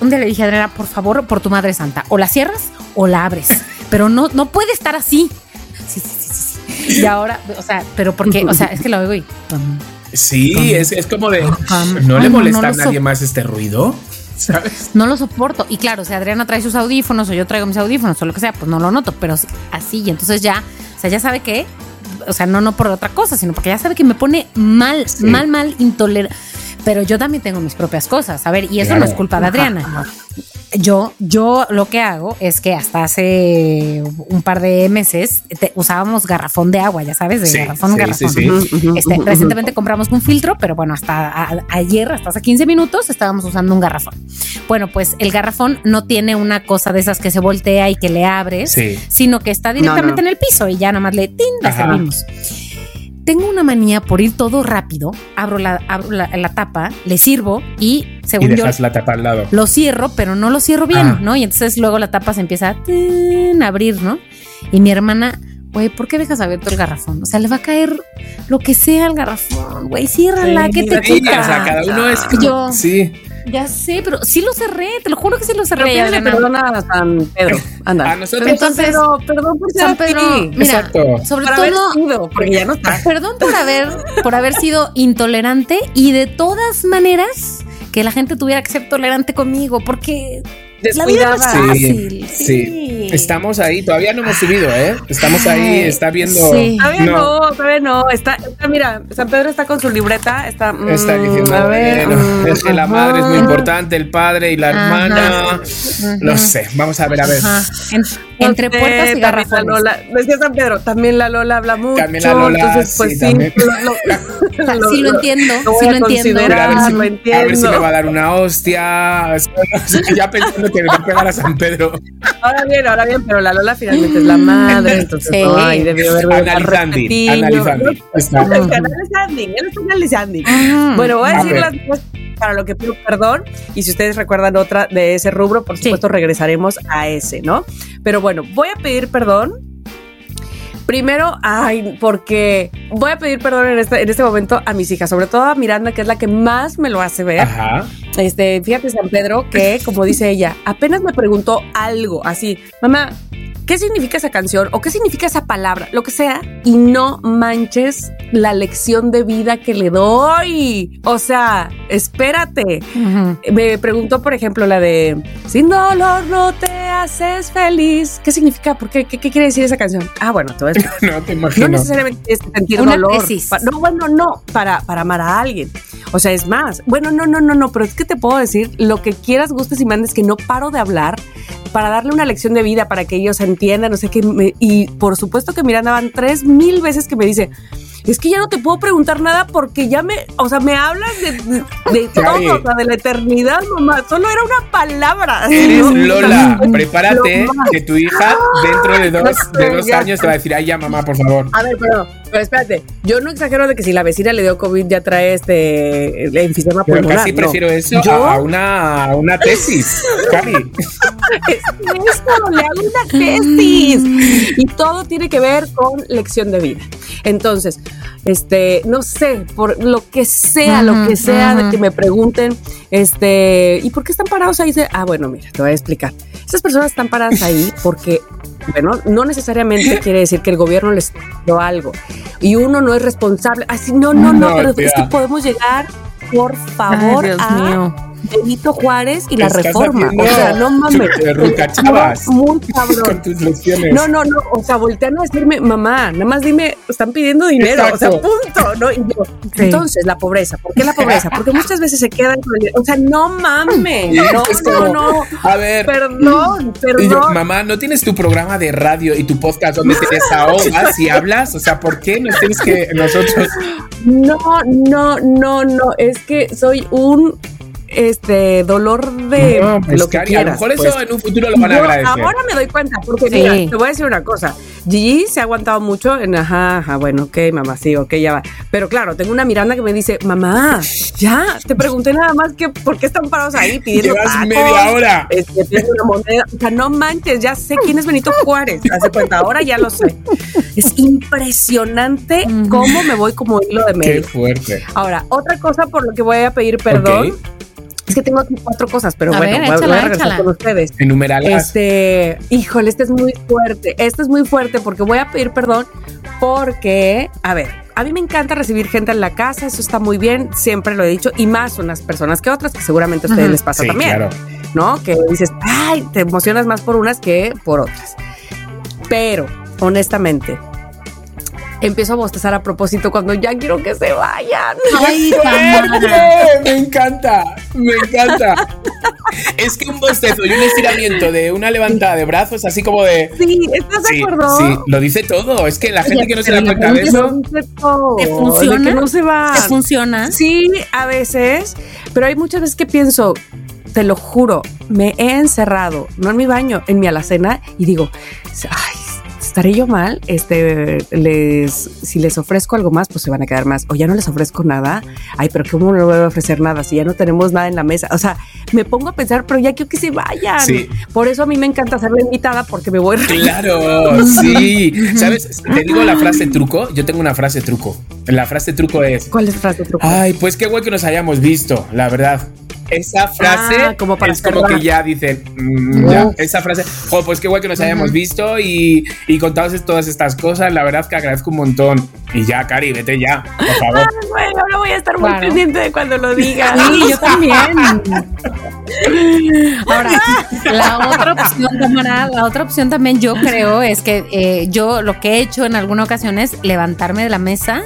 un día le dije a Adriana, por favor, por tu madre santa, o la cierras o la abres, pero no, no puede estar así. Sí, sí, sí. Y ahora, o sea, pero porque, o sea, es que lo oigo y. Sí, es, es como de. ¿No le molesta no a nadie so- más este ruido? ¿Sabes? No lo soporto. Y claro, si Adriana trae sus audífonos o yo traigo mis audífonos o lo que sea, pues no lo noto, pero sí, así. Y entonces ya, o sea, ya sabe que, o sea, no, no por otra cosa, sino porque ya sabe que me pone mal, Sí. mal, mal, intolerante. Pero yo también tengo mis propias cosas. A ver, y eso Claro. no es culpa de Adriana. Yo, yo lo que hago es que hasta hace un par de meses te- usábamos garrafón de agua, ya sabes, de Sí, garrafón, sí, garrafón. sí, Este, recientemente compramos un filtro, pero bueno, hasta a- ayer, hasta hace 15 minutos, estábamos usando un garrafón. Bueno, pues el garrafón no tiene una cosa de esas que se voltea y que le abres, Sí. sino que está directamente no. en el piso y ya nada más le, ¡tin! Ajá. servimos. Tengo una manía por ir todo rápido, abro la, abro la, la tapa, le sirvo y Y según yo dejas la tapa al lado. lo cierro, pero no lo cierro bien, Ah. ¿no? Y entonces luego la tapa se empieza a abrir, ¿no? Y mi hermana, güey, ¿por qué dejas abierto el garrafón? O sea, le va a caer lo que sea al garrafón, güey, ciérrala, Sí, ¿qué te quita? o sea, cada uno es. Yo- Sí. Ya sé, pero sí lo cerré, te lo juro que sí lo Pero cerré. pídele Adriana. perdón a San Pedro. Anda. A nosotros- Entonces, San Pedro, perdón por ser San Pedro, mira, Exacto. sobre Por haber todo, sido, porque ya no está. perdón por haber, por haber sido intolerante y de todas maneras que la gente tuviera que ser tolerante conmigo, porque la vida no es Descuidada. fácil. Sí, Sí, Estamos ahí, todavía no hemos subido, ¿eh? Estamos ahí, está viendo. sí. Todavía No. no, todavía no. Está, está, mira, San Pedro está con su libreta, está. mm, Está diciendo, a ver, bueno, mm, es que la madre es muy importante, el padre y la Ajá. hermana. No sé, vamos a ver, a ver. En- entre puertas y garrafones. Lola, decía San Pedro, también la Lola habla mucho. También la Lola, entonces, pues sí, sí, también. lo, sí lo entiendo, sí lo entiendo. a ver si- lo A ver si me va a dar una hostia. Ya pensando que me va a pegar a San Pedro. Ahora bien, ahora bien, pero la Lola finalmente es la madre, entonces Sí. ay, debió haber Analizando, analizando. Está. Está analizando. Ujú. Bueno, voy a A decir ver. las cosas para lo que pido perdón y si ustedes recuerdan otra de ese rubro, por Sí. supuesto regresaremos a ese, ¿no? Pero bueno, voy a pedir perdón. Primero, ay, porque voy a pedir perdón en este, en este momento a mis hijas, sobre todo a Miranda, que es la que más me lo hace ver. Ajá. Este, fíjate, San Pedro, que como dice ella, apenas me preguntó algo así, mamá, ¿qué significa esa canción? ¿O qué significa esa palabra? Lo que sea, y no manches la lección de vida que le doy. O sea, espérate. Me preguntó, por ejemplo, la de Sin dolor no te haces feliz. ¿Qué significa? ¿Por qué? ¿Qué, qué quiere decir esa canción? Ah, bueno, te voy a. No te No imagino. necesariamente tienes que sentir Una dolor. tesis. No, bueno, no, para, para amar a alguien. O sea, es más. Bueno, no, no, no, no, pero es que te puedo decir lo que quieras, gustes y mandes, que no paro de hablar para darle una lección de vida, para que ellos entiendan, no sé qué. me- y por supuesto que Miranda van tres mil veces que me dice, es que ya no te puedo preguntar nada porque ya me, o sea, me hablas de, de, de todo, o sea, de la eternidad, mamá. Solo era una palabra. Eres. Lola, Lo prepárate que tu hija dentro de dos, de dos años te va a decir, ay ya mamá, por favor. A ver, pero, pero espérate, yo no exagero de que si la vecina le dio COVID ya trae este el enfisema Pero pulmonar. casi no. prefiero eso Yo- a, una, a una tesis, Cari. Eso, le hago una tesis. Y todo tiene que ver con lección de vida. Entonces, este, no sé, por lo que sea, lo que sea de que me pregunten, este, ¿y por qué están parados ahí? Ah, bueno, mira, te voy a explicar. Esas personas están paradas ahí porque, bueno, no necesariamente quiere decir que el gobierno les dio algo. Y uno no es responsable. Así, no, no, no, No, pero es que podemos llegar, por favor, Ay, Dios a mío. Benito Juárez y la reforma. haciendo O sea, no mames. te rucachabas. Muy Con cabrón. tus lecciones. No, no, no. O sea, voltean a decirme, mamá, nada más dime, están pidiendo dinero. O sea, punto. ¿no? Y yo, Sí. entonces, la pobreza. ¿Por qué la pobreza? Porque muchas veces se quedan con el. O sea, no mames. No, Es no, como, no. A ver. Perdón, Y yo, perdón. mamá, ¿no tienes tu programa de radio y tu podcast donde te desahogas y hablas? O sea, ¿por qué nos tienes que nosotros No, no, no, no. Es que soy un este dolor de No, pues, lo que Cari, a lo quieras. mejor pues. eso en un futuro lo van a agradecer. ahora me doy cuenta, porque Sí. mira, te voy a decir una cosa. Gigi se ha aguantado mucho en ajá, ajá, bueno, ok, mamá, sí, ok, ya va. Pero claro, tengo una Miranda que me dice, mamá, ya, te pregunté nada más que por qué están parados ahí pidiendo Llevas tacos, media hora. Este, pidiendo una moneda. O sea, no manches, ya sé quién es Benito Juárez. Hace cuenta, ahora ya lo sé. Es impresionante cómo me voy como hilo de Qué medio. fuerte. Ahora, otra cosa por lo que voy a pedir perdón. Ok. Es que tengo aquí cuatro cosas, pero A bueno, ver, voy, voy échala, a regresar échala. con ustedes. Enuméralas. Este, híjole, este es muy fuerte. Este es muy fuerte porque voy a pedir perdón porque, a ver, a mí me encanta recibir gente en la casa, eso está muy bien, siempre lo he dicho, y más unas personas que otras, que seguramente a ustedes les pasa sí, también, claro. ¿no? Que dices, ay, te emocionas más por unas que por otras. Pero, honestamente, empiezo a bostezar a propósito cuando ya quiero que se vayan. Ay. Me encanta, me encanta. es que un bostezo y un estiramiento de una levantada de brazos, así como de. Sí, ¿estás de acuerdo? sí, lo dice todo. Es que la gente Oye, que no se da cuenta de eso. ¿Te de funciona? que no se va. ¿Te funciona? Sí, a veces, pero hay muchas veces que pienso, te lo juro, me he encerrado, no en mi baño, en mi alacena y digo, ay, estaré yo mal, este, les, si les ofrezco algo más, pues se van a quedar más, o ya no les ofrezco nada, ay, pero ¿cómo no voy a ofrecer nada si ya no tenemos nada en la mesa? O sea, me pongo a pensar, pero ya quiero que se vayan. Sí. Por eso a mí me encanta ser la invitada porque me voy Claro, sí. ¿Sabes? Te digo la frase truco. Yo tengo una frase truco. La frase truco es. ¿Cuál es la frase truco? Ay, pues qué guay que nos hayamos visto, la verdad. Esa frase Ah, como para es como que ya dicen, mm, ya, esa frase, jo, pues qué guay que nos hayamos visto y, y contados todas estas cosas, la verdad que agradezco un montón. Y ya, Cari, vete ya, por favor. Bueno, ahora voy a estar muy Claro. pendiente de cuando lo digas. Sí, yo también. Ahora, la otra opción, Tamara, la otra opción también yo creo es que eh, yo lo que he hecho en alguna ocasión es levantarme de la mesa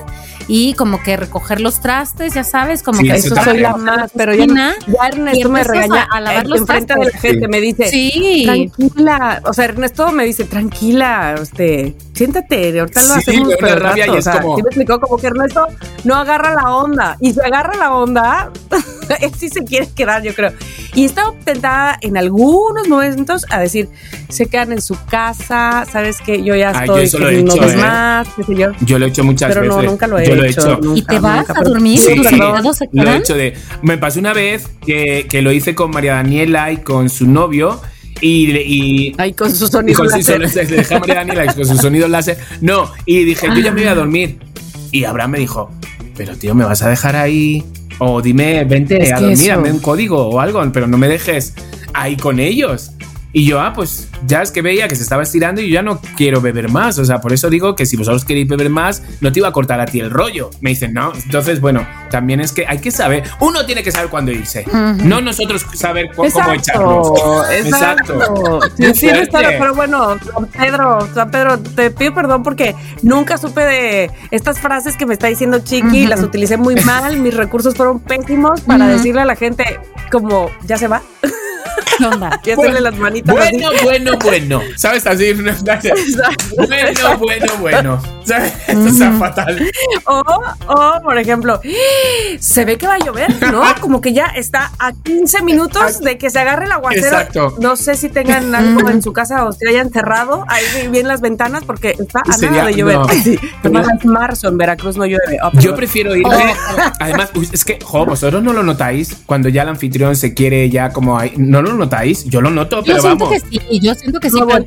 y como que recoger los trastes, ya sabes, como Sí, que eso soy la más, pero ya, ya Ernesto me regaña a- a lavar los enfrente de la trastes. gente, me dice, Sí. tranquila, o sea, Ernesto me dice, tranquila, este, siéntate, ahorita lo Sí, hacemos pero rato", o sea, como- sí me explicó como que Ernesto no agarra la onda, y si agarra la onda, él sí se quiere quedar, yo creo. Y estaba tentada en algunos momentos a decir, se quedan en su casa, sabes que yo ya Ay, yo estoy lo con he unos hecho, ¿eh? más, qué sé yo. Yo lo he hecho muchas Pero veces. no, nunca lo he Yo hecho. lo he hecho. ¿Y te nunca, vas nunca, a pero- dormir? Sí, ¿Tus sí. se Lo he hecho de. Me pasó una vez que, que lo hice con María Daniela y con su novio. Y, y, Ay, con sus y sonidos con su láser. sonido, dejé a María Daniela y con sus sonidos láser. No, y dije, yo ya me voy a dormir. Y Abraham me dijo, pero tío, ¿me vas a dejar ahí? O dime, vente Es a dormir, eso- dame un código o algo, pero no me dejes ahí con ellos. Y yo, ah, pues ya es que veía que se estaba estirando y yo ya no quiero beber más. O sea, por eso digo que si vosotros queréis beber más, no te iba a cortar a ti el rollo. Me dicen, no. Entonces, bueno, también es que hay que saber. Uno tiene que saber cuándo irse. No nosotros saber cu- cómo echarnos. Exacto. Sí, sí, pero bueno, San Pedro, San Pedro, te pido perdón porque nunca supe de estas frases que me está diciendo Chiqui, las utilicé muy mal, mis recursos fueron pésimos para decirle a la gente como, ya se va. ¿Qué onda? Y hacerle las manitas así. Bueno, bueno, bueno. ¿Sabes? Así. una frase. Bueno, bueno, bueno. ¿Sabes? Esto está fatal. O, o, por ejemplo, se ve que va a llover, ¿no? Como que ya está a 15 minutos de que se agarre el aguacero. Exacto. No sé si tengan algo en su casa o se hayan cerrado ahí bien las ventanas porque está a Sería- nada de llover. no. Sí. Además, es marzo, en Veracruz no llueve. Oh, Yo prefiero irme. Además, uy, es que, jo, vosotros no lo notáis cuando ya el anfitrión se quiere ya como ahí. ¿No lo notáis? Yo lo noto, Yo pero siento vamos. que sí, yo siento que sí, No pero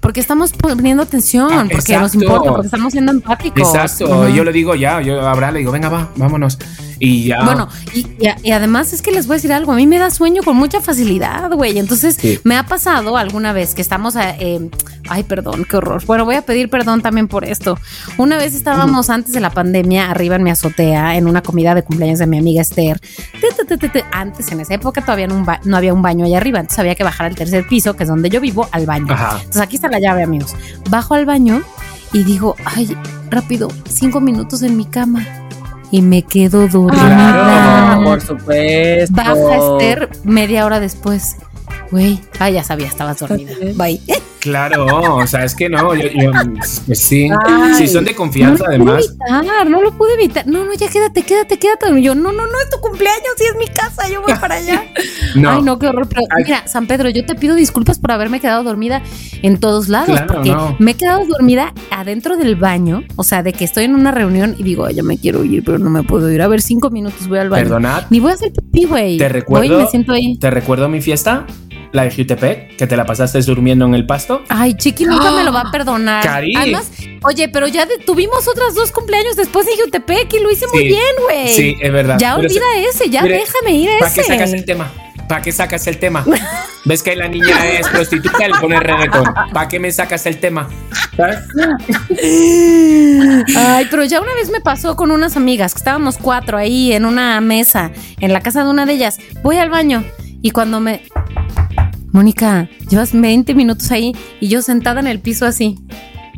porque, estamos poniendo atención, Ah, porque nos importa, porque estamos siendo empáticos. Exacto, Ujú. yo lo digo ya, yo a Abraham le digo, venga, va, vámonos. Y ya. Bueno, y, y a- y además es que les voy a decir algo, a mí me da sueño con mucha facilidad, güey. Entonces, Sí. me ha pasado alguna vez que estamos, a- eh, ay, perdón, qué horror. Bueno, voy a pedir perdón también por esto. Una vez estábamos antes de la pandemia arriba en mi azotea en una comida de cumpleaños de mi amiga Esther. Te, te, te, te, te. Antes, en esa época, todavía no, había un baño allá arriba, entonces había que bajar al tercer piso, que es donde yo vivo, al baño. Ajá. Entonces aquí está la llave, amigos. Bajo al baño y digo, ay, rápido, cinco minutos en mi cama. Y me quedo dormida. Claro. Por supuesto. Baja Esther media hora después. Güey, ah, ya sabía, estabas dormida. Bye. Claro, o sea, es que no, yo, yo- pues sí. Ay. Sí, son de No confianza, lo además. pude evitar, no lo pude evitar. No, no, ya quédate, quédate, quédate. Y yo, no, no, no, es tu cumpleaños, sí es mi casa, yo voy para allá. No. Ay, no, qué horror. Pero Ay. mira, San Pedro, yo te pido disculpas por haberme quedado dormida en todos lados. Claro, porque no. me he quedado dormida adentro del baño. O sea, de que estoy en una reunión y digo, "Ay, yo me quiero ir, pero no me puedo ir. A ver, cinco minutos voy al baño. Perdonad, Ni voy a hacer pipí, güey. Te recuerdo- Voy y me siento ahí. ¿te recuerdo mi fiesta? La de Jutepec, que te la pasaste durmiendo en el pasto. Ay, Chiqui nunca me lo va a perdonar. Cari. Además, oye, pero ya de- tuvimos otras dos cumpleaños después en Jutepec y lo hice muy bien, güey. Sí, es verdad. Ya Pero olvida ese, ya Mire, déjame ir a ¿Para qué ese. sacas el tema? ¿Para qué sacas el tema? ¿Ves que la niña es prostituta y le pone reggaetón? ¿Para qué me sacas el tema? ¿Sabes? Ay, pero ya una vez me pasó con unas amigas que estábamos cuatro ahí en una mesa en la casa de una de ellas. Voy al baño y cuando me. Mónica, llevas 20 minutos ahí y yo sentada en el piso así.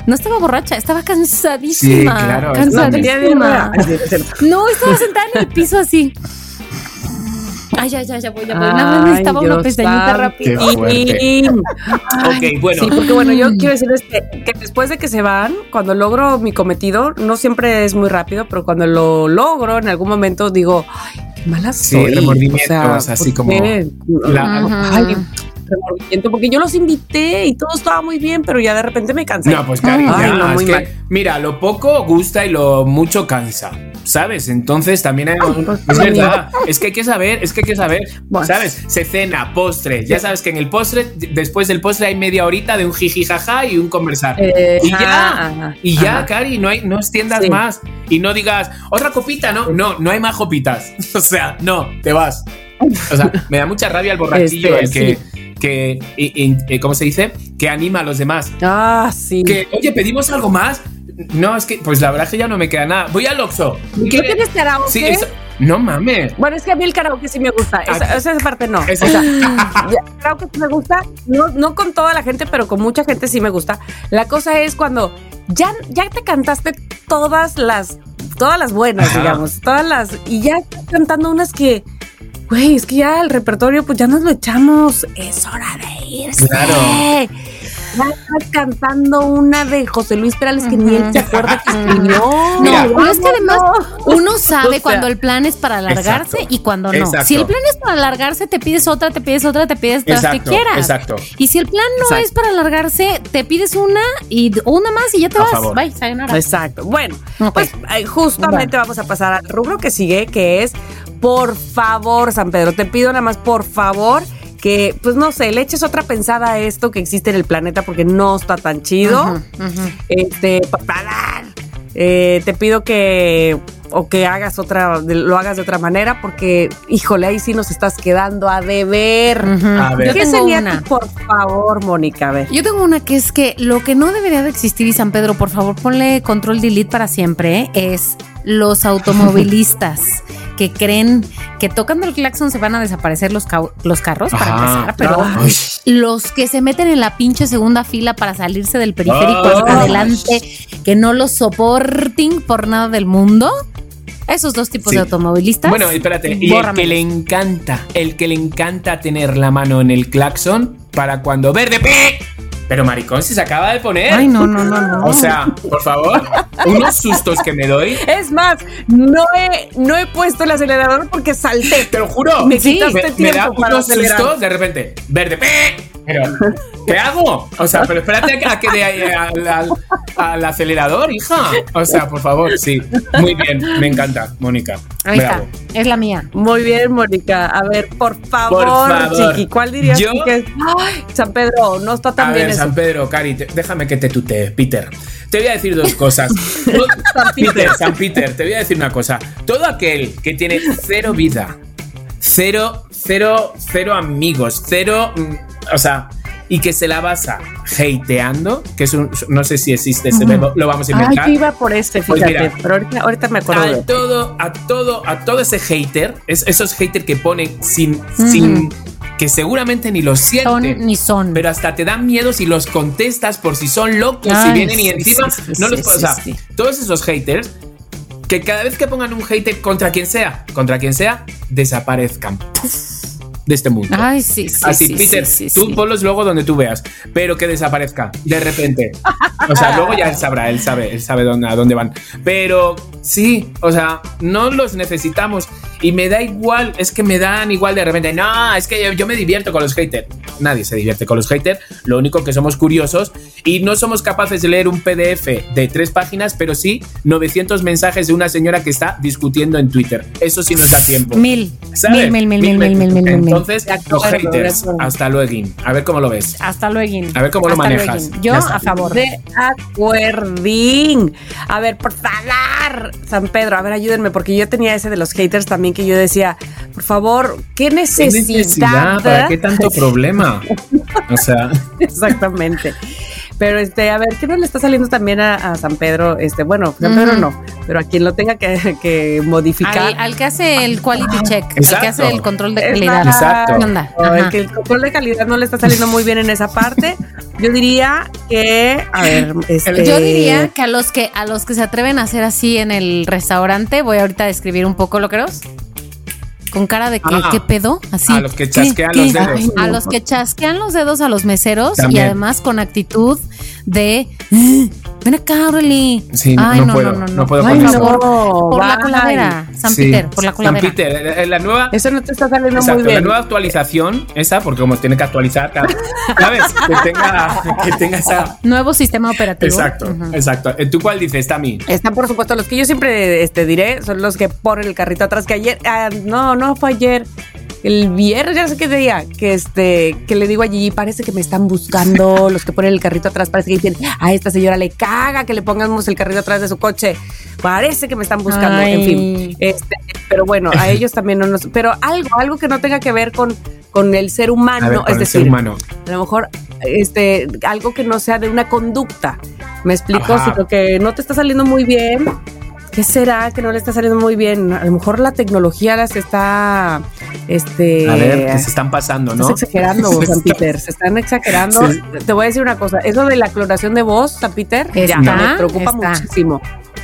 No estaba borracha, estaba cansadísima. Sí, claro, cansadísima. sí. No, estaba sentada en el piso así. Ay, ya, ya, ya voy, ya voy. Nada más Ay, necesitaba una pestañita rápida. Ok, bueno. Sí, porque bueno, yo quiero decirles que, que después de que se van, cuando logro mi cometido, no siempre es muy rápido, pero cuando lo logro, en algún momento digo, ay, qué mala Sí, soy. remordimientos, así ¿por como qué? la-. Ay, remordimiento, porque yo los invité y todo estaba muy bien, pero ya de repente me cansé. No, pues cariño, Ay, no, es muy que, mal. mira, lo poco gusta y lo mucho cansa, ¿sabes? Entonces también hay, pues, es verdad, es que hay que saber, es que hay que saber, Bueno. ¿sabes? Se cena, postre, ya sabes que en el postre, después del postre hay media horita de un jiji jaja y un conversar. Eh, y ya, ajá, ajá, y ya, ajá. Cari, no, hay, no extiendas Sí. más y no digas, otra copita, ¿no? No, no hay más copitas. O sea, no, te vas. O sea, me da mucha rabia el borrachillo, Este, el que, que eh, ¿cómo se dice? Que anima a los demás. Ah, sí. Que, oye, pedimos algo más. No, es que, pues la verdad es que ya no me queda nada. Voy al Oxxo. ¿No tienes karaoke? Sí, eso- no mames. Bueno, es que a mí el karaoke sí me gusta. Esa, Ah, esa parte no. esa- O sea, ya, karaoke sí me gusta. No, no con toda la gente, pero con mucha gente sí me gusta. La cosa es cuando ya, ya te cantaste todas las, todas las buenas, Ajá. digamos, todas las, y ya estás cantando unas que, güey, es que ya el repertorio, pues ya nos lo echamos. Es hora de irse. Claro. Cantando una de José Luis Perales que ni él se acuerda que escribió. No, Mira. pero es que además uno sabe O sea, cuando el plan es para alargarse exacto, y cuando no. exacto. Si el plan es para alargarse, te pides otra, te pides otra, te pides las que quieras. exacto. Y si el plan no Exacto. es para alargarse, te pides una y una más y ya te A vas. favor. Bye, sayonara. Exacto. Bueno, pues justamente vamos a pasar al rubro que sigue, que es, por favor, San Pedro, te pido nada más, por favor, que, pues no sé, le eches otra pensada a esto que existe en el planeta porque no está tan chido. Este. Eh, te pido que o que hagas otra, lo hagas de otra manera porque, híjole, ahí sí nos estás quedando a deber. A ver. Yo ¿Qué tengo sería una. por favor, Mónica? A ver. Yo tengo una que es que lo que no debería de existir, y San Pedro, por favor, ponle control delete para siempre, ¿eh? es los automovilistas que creen que tocando el claxon se van a desaparecer los, ca- los carros para Ajá. empezar, pero Ay. los que se meten en la pinche segunda fila para salirse del periférico Ay. adelante, que no los soporten por nada del mundo. esos dos tipos Sí. de automovilistas. Bueno, espérate, y el bórramelos. que le encanta, el que le encanta tener la mano en el claxon para cuando verde, ¡pe! Pero maricón, si se acaba de poner. Ay, no, no, no, no. O sea, por favor, unos sustos que me doy. Es más, no he, no he puesto el acelerador porque salté. Te lo juro. Me Sí. quitaste me, me tiempo da para unos acelerar. sustos de repente. Verde, ¡pe! Pero, ¿qué hago? O sea, pero espérate a que- a que dé ahí al, al- al acelerador, hija. O sea, por favor, sí. Muy bien, me encanta, Mónica. Ahí Bravo. está, es la mía. Muy bien, Mónica. A ver, por favor, Por favor. Chiqui, ¿cuál dirías Yo- tú que es? Ay, San Pedro, no está tan A bien ver, eso. San Pedro, Cari, te- déjame que te tutee, Peter. Te voy a decir dos cosas. Todo- Peter, San Peter, te voy a decir una cosa. Todo aquel que tiene cero vida, cero, cero, cero amigos, cero, mm, o sea, y que se la basa hateando, que es un, no sé si existe ese verbo, lo vamos a Ay, inventar. yo iba por este, Pues fíjate. mira. pero ahorita, ahorita me acuerdo de a todo, a todo, a todo ese hater, es- esos haters que ponen sin, sin, que seguramente ni lo sienten. Son ni son. Pero hasta te dan miedo si los contestas por si son locos, si Ay, vienen y encima sí, no sí, los puedo- sí, O sea, todos esos haters, que cada vez que pongan un hater contra quien sea, contra quien sea, desaparezcan ¡puf! De este mundo. Ay, sí, sí. Así, sí, Peter, sí, sí, tú ponlos luego donde tú veas, pero que desaparezca de repente. O sea, luego ya él sabrá, él sabe, él sabe dónde, a dónde van. Pero sí, o sea, no los necesitamos y me da igual, es que me dan igual de repente, no, es que yo, yo me divierto con los haters. Nadie se divierte con los haters, lo único que somos curiosos y no somos capaces de leer un PDF de tres páginas, pero sí 900 mensajes de una señora que está discutiendo en Twitter. Eso sí nos da tiempo. Mil. ¿sabes? Mil, mil, mil, mil, mil, mil, mil Entonces, acuerdo, los haters, hasta luego. A ver cómo lo ves. Hasta luego. A ver cómo hasta lo manejas. Luego. Yo a favor. De acuerdín. A ver, por favor, San Pedro, a ver, ayúdenme, porque yo tenía ese de los haters también que yo decía, por favor, ¿qué ¿Qué necesidad? necesidad? ¿Para qué tanto problema? O sea, Exactamente. Pero este, a ver, ¿qué no le está saliendo también a, a San Pedro? Este, bueno, San Pedro no, pero a quien lo tenga que, que modificar. Al, al que hace el quality check, al Exacto. que hace el control de Es calidad. Exacto. ¿Qué onda? o el que el control de calidad no le está saliendo muy bien en esa parte. Yo diría que, a ver, este, Yo diría que a los que a los que se atreven a hacer así en el restaurante, voy ahorita a describir un poco lo que con cara de que Ah, qué pedo, así. a los que chasquean ¿Qué? los dedos. Ay, A los que chasquean los dedos a los meseros y además con actitud de "Eh, ven acá. Sí, Ay, no no, puedo, no, no, no no. puedo Ay, con por eso. la coladera, San sí. Peter, por la San coladera. Peter, eh, eh, la nueva. Eso no te está saliendo Exacto, muy la bien. nueva actualización, esa, porque como tiene que actualizar, cada- ¿sabes? Que tenga, que tenga esa. Nuevo sistema operativo. Exacto, exacto. ¿Tú cuál dices, Tami? Están, por supuesto, los que yo siempre este, diré son los que ponen el carrito atrás. Que ayer, ah, no, no fue ayer, el viernes, ya no sé qué día, que este, que le digo a Gigi, parece que me están buscando. los que ponen el carrito atrás, parece que dicen, a esta señora le caga que le pongamos el carrito atrás de su coche. Parece que me están buscando, en fin. Este, pero bueno, a ellos también no nos. Pero algo, algo que no tenga que ver con, con el ser humano, A ver, con es el decir, ser humano. a lo mejor este algo que no sea de una conducta. Me explico, sino que no te está saliendo muy bien. ¿Qué será que no le está saliendo muy bien? A lo mejor la tecnología las está este A ver, que se están pasando, ¿no? Estás exagerando, Se San está- Peter. Se están exagerando. Sí. Te voy a decir una cosa. Eso de la clonación de voz, San Peter, ya Está, me preocupa está. muchísimo.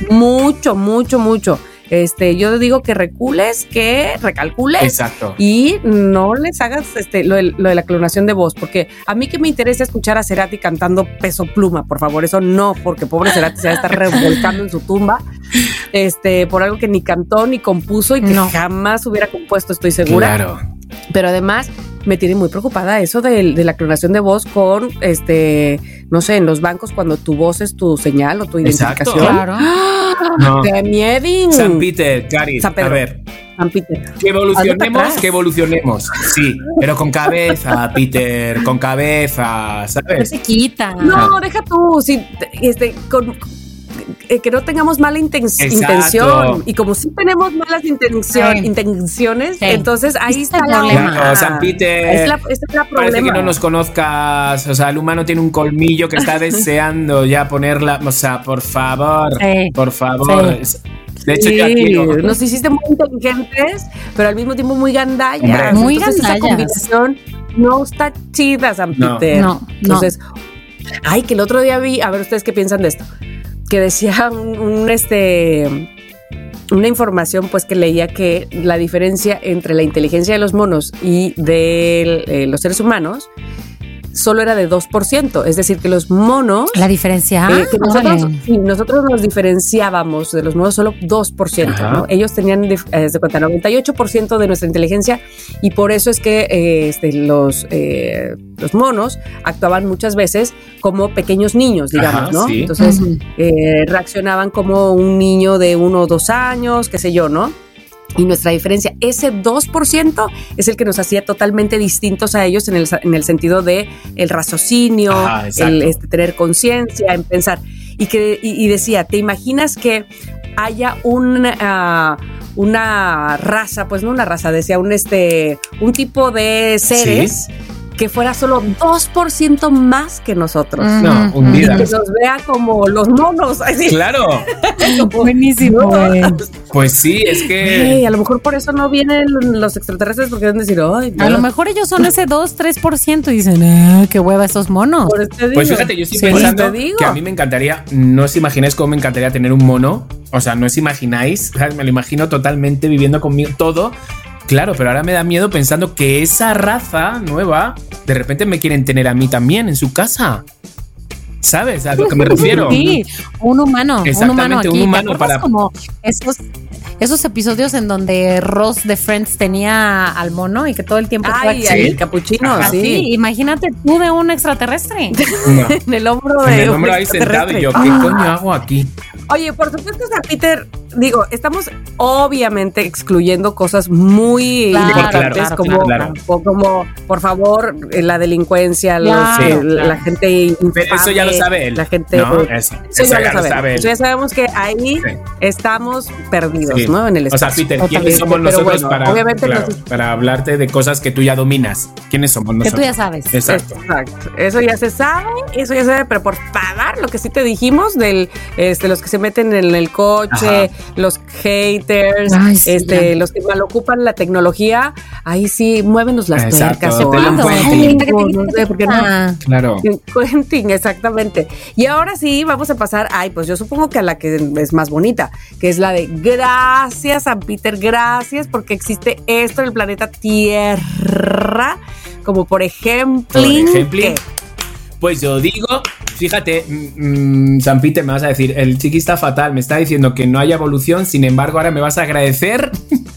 Mucho, mucho, mucho. Este, yo digo que recules, que recalcules Exacto. y no les hagas este, lo, de, lo de la clonación de voz, porque a mí que me interesa escuchar a Cerati cantando peso pluma, por favor, eso no, porque pobre Cerati se va a estar revolcando en su tumba, este, por algo que ni cantó ni compuso y que No. jamás hubiera compuesto, estoy segura. Claro. Pero además me tiene muy preocupada eso de, de la clonación de voz con, este, no sé, en los bancos cuando tu voz es tu señal o tu Exacto. identificación. Claro. No. ¡Qué miedín! San Peter, Cari, San Pedro. a ver, San Peter. que evolucionemos, que evolucionemos, sí, pero con cabeza, Peter, con cabeza, No ¿sabes? se quita. No, deja tú, si, este, con, eh, que no tengamos mala inten- Exacto. intención. Y como si tenemos malas intención- Sí. intenciones, Sí. entonces ahí está es el la problema. Claro, San Peter. Es la, es la Parece problema. que no nos conozcas, o sea, el humano tiene un colmillo que está deseando ya ponerla, o sea, por favor, Sí. por favor. De hecho, yo aquí Sí, no- nos hiciste muy inteligentes, pero al mismo tiempo muy gandallas. Hombre. Muy Entonces, esa gandallas. combinación no está chida, San No. Peter. No, no. Entonces, ay, que el otro día vi, a ver ustedes qué piensan de esto, que decía un, este una información pues que leía que la diferencia entre la inteligencia de los monos y de eh, los seres humanos solo era de 2%, es decir, que los monos... La diferencia... Eh, que nosotros, sí, nosotros nos diferenciábamos de los monos solo 2%, ¿no? Ellos tenían, eh, desde cuenta, 98% de nuestra inteligencia y por eso es que eh, este, los, eh, los monos actuaban muchas veces como pequeños niños, digamos, Ajá, ¿no? sí. Entonces, eh, reaccionaban como un niño de uno o dos años, qué sé yo, ¿no? Y nuestra diferencia, ese 2% es el que nos hacía totalmente distintos a ellos en el, en el sentido de el raciocinio, Ajá, el este, tener conciencia, en pensar. Y, que, y, y decía, ¿te imaginas que haya un, ah, una raza, pues no una raza, decía un, este, un tipo de seres que fuera solo 2% más que nosotros? No, un ujú. día. Que nos vea como los monos. así. Claro, Buenísimo, pues sí, es que... Ey, a lo mejor por eso no vienen los extraterrestres porque van a decir, ay, A lo mejor ellos son ese 2, 3% y dicen, ah, qué hueva esos monos. Pues fíjate, yo estoy Sí, pensando que a mí me encantaría, no os imagináis cómo me encantaría tener un mono, o sea, no os imagináis, ¿sabes? me lo imagino totalmente viviendo conmigo todo, claro, pero ahora me da miedo pensando que esa raza nueva, de repente me quieren tener a mí también en su casa, ¿sabes? A lo que me refiero. Sí, un humano, un Exactamente, humano aquí. un ¿Te humano para- como esos, esos episodios en donde Ross de Friends tenía al mono y que todo el tiempo fue Ay, ay, el capuchino, Ajá. Sí. imagínate tú de un extraterrestre. No. En el hombro En de el un hombro ahí sentado y yo, ¿qué coño hago aquí? Oye, por supuesto, San Peter, digo, estamos obviamente excluyendo cosas muy Claro, importantes, claro, como, claro. como, por favor, eh, la delincuencia, los, eh, claro. la gente Pero eso ya lo infame, sabe él. La gente... No, eh, eso, eso eso ya, ya lo sabe él. Ya sabemos que ahí Sí. estamos perdidos, Sí. ¿no? En el O sea, espacio. Peter, ¿quiénes somos pero nosotros bueno, para, obviamente claro, nos- para hablarte de cosas que tú ya dominas? ¿Quiénes somos Que nosotros? tú ya sabes. Exacto. Exacto. Eso ya se sabe, eso ya se sabe, pero por favor, lo que sí te dijimos del este los que se meten en el coche, Ajá. Los haters, Ay, sí, este, ya. los que mal ocupan la tecnología, ahí sí, muévenos las Exacto, tuercas o no sé, porque no. Claro. En Quentin, exactamente. Y ahora sí, vamos a pasar, ay, pues yo supongo que a la que es más bonita, que es la de gracias, San Peter, gracias, porque existe esto en el planeta Tierra, como por ejemplo, Por ejemplo. Pues yo digo, fíjate, mm, mm, San Peter me vas a decir, el chiqui está fatal, me está diciendo que no hay evolución, sin embargo ahora me vas a agradecer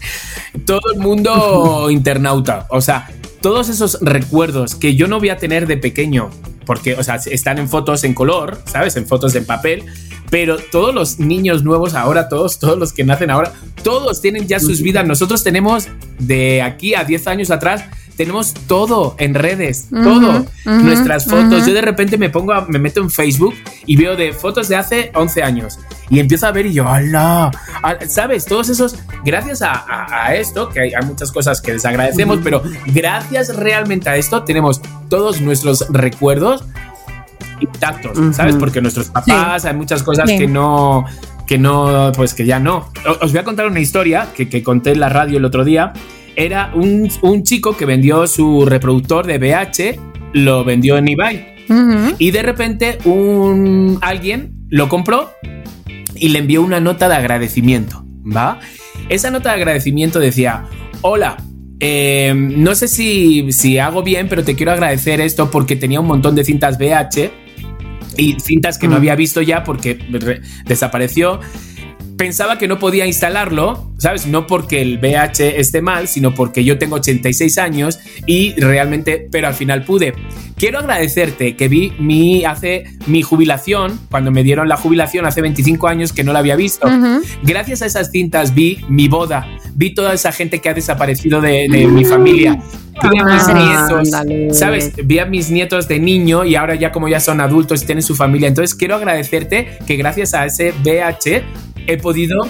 todo el mundo internauta. O sea, todos esos recuerdos que yo no voy a tener de pequeño, porque, o sea, están en fotos en color, ¿sabes? En fotos en papel, pero todos los niños nuevos ahora, todos, todos los que nacen ahora, todos tienen ya sus vidas. Nosotros tenemos de aquí a 10 años atrás, tenemos todo en redes, Ujú, todo. ujú, Nuestras fotos. ujú. Yo de repente me pongo, a- me meto en Facebook y veo de fotos de hace 11 años y empiezo a ver y yo, ¡hala! Al- ¿Sabes? Todos esos, gracias a, a- a esto, que hay, hay muchas cosas que les agradecemos, pero gracias realmente a esto tenemos todos nuestros recuerdos intactos, ¿sabes? Porque nuestros papás, hay muchas cosas Sí. que no, que no, pues que ya no. Os voy a contar una historia que, que conté en la radio el otro día. Era un, un chico que vendió su reproductor de BH, lo vendió en eBay. Y de repente un alguien lo compró y le envió una nota de agradecimiento, ¿va? Esa nota de agradecimiento decía, hola, eh, no sé si, si hago bien, pero te quiero agradecer esto porque tenía un montón de cintas VH y cintas que no Mm. había visto ya porque re- desapareció. Pensaba que no podía instalarlo, ¿sabes? No porque el VH esté mal, sino porque yo tengo 86 años y realmente, pero al final pude. Quiero agradecerte que vi mi, hace mi jubilación, cuando me dieron la jubilación hace 25 años que no la había visto. Gracias a esas cintas vi mi boda, vi toda esa gente que ha desaparecido de, de mi familia, vi a mis Ah, nietos. ¿sabes? Vi a mis nietos de niño y ahora ya como ya son adultos y tienen su familia. Entonces quiero agradecerte que gracias a ese VH he podido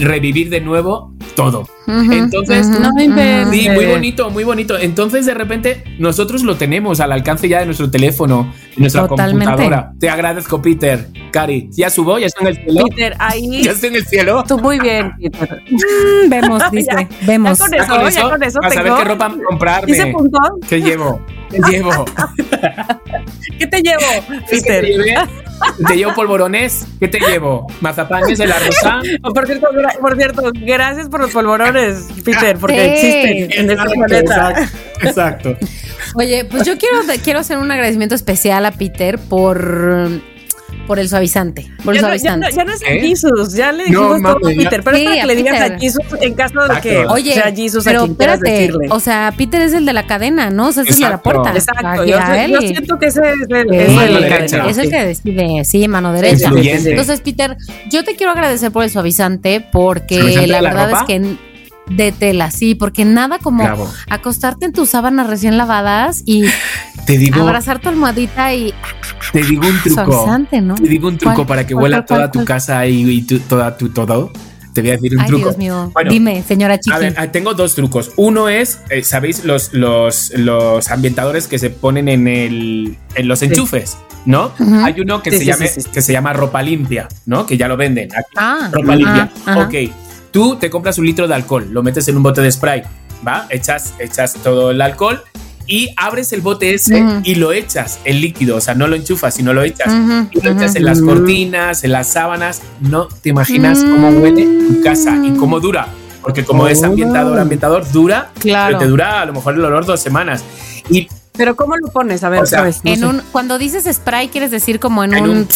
revivir de nuevo todo. Entonces, no inventes. Sí, muy bonito, muy bonito. Entonces, de repente, nosotros lo tenemos al alcance ya de nuestro teléfono, de nuestra Totalmente. computadora. Te agradezco, Peter. Cari, ¿ya subo? ¿Ya estoy en el cielo? Peter, ahí ¿Ya estoy en el cielo? tú muy bien, Peter. Mm, Vemos, dice, Ya, vemos. Ya con Ya eso, ya con eso a saber qué ropa comprarme. Hice punto. ¿Qué llevo? Te llevo? ¿Qué te llevo, ¿Qué Peter? te llevé? ¿Te llevo polvorones? ¿Qué te llevo? ¿Mazapanes de la rosa? Oh, Por cierto, por cierto, gracias por los polvorones, Peter, porque Sí. existen en Exacto, planeta. exacto, exacto. Oye, pues yo quiero, quiero hacer un agradecimiento especial a Peter por, por el suavizante. Por el Ya no, ya, no, suavizante. ya no es a ¿Eh? Jesus, ya le No, dijimos todo a ya- Peter, pero Sí, es para a que le digas Peter. a Jesus en caso de que. Oye, sea Jesus a pero quien quieras espérate, decirle. o sea, Peter es el de la cadena, ¿no? O sea, es el de la puerta. Exacto, yo, a yo siento que ese es el, Sí, es el derecha. es el que decide, sí, mano derecha. Entonces, Peter, yo te quiero agradecer por el suavizante porque ¿Suavizante la verdad ropa? es que de tela, sí, porque nada como Bravo. acostarte en tus sábanas recién lavadas y Te digo, abrazar tu almohadita y te digo un truco. suavizante, ¿no? Te digo un truco para que ¿Cuál, huela cuál, cuál, toda tu casa y, y tu- toda tu todo. Te voy a decir un Ay, truco. Dios mío. Bueno, Dime, señora Chiqui. A ver, ah, tengo dos trucos. Uno es, eh, ¿sabéis los, los, los ambientadores que se ponen en, el, en los enchufes? ¿No? Ujú. Hay uno que, Sí, se sí, llame- sí, que se llama ropa limpia, ¿no? Que ya lo venden. Aquí, ah, ropa ah, limpia. ajá. Ok. Tú te compras un litro de alcohol, lo metes en un bote de spray, ¿va? Echas, echas todo el alcohol y abres el bote ese Ujú. y lo echas, el líquido. O sea, no lo enchufas, sino lo echas. Y lo echas en las Mm. cortinas, en las sábanas. No te imaginas cómo Mm. huele tu casa y cómo dura. Porque como es Oh. ambientador, ambientador, dura, Claro. pero te dura a lo mejor el olor dos semanas. Y Pero ¿cómo lo pones? A ver, O sea, no En sé. un, cuando dices spray, quieres decir como en, En un. un-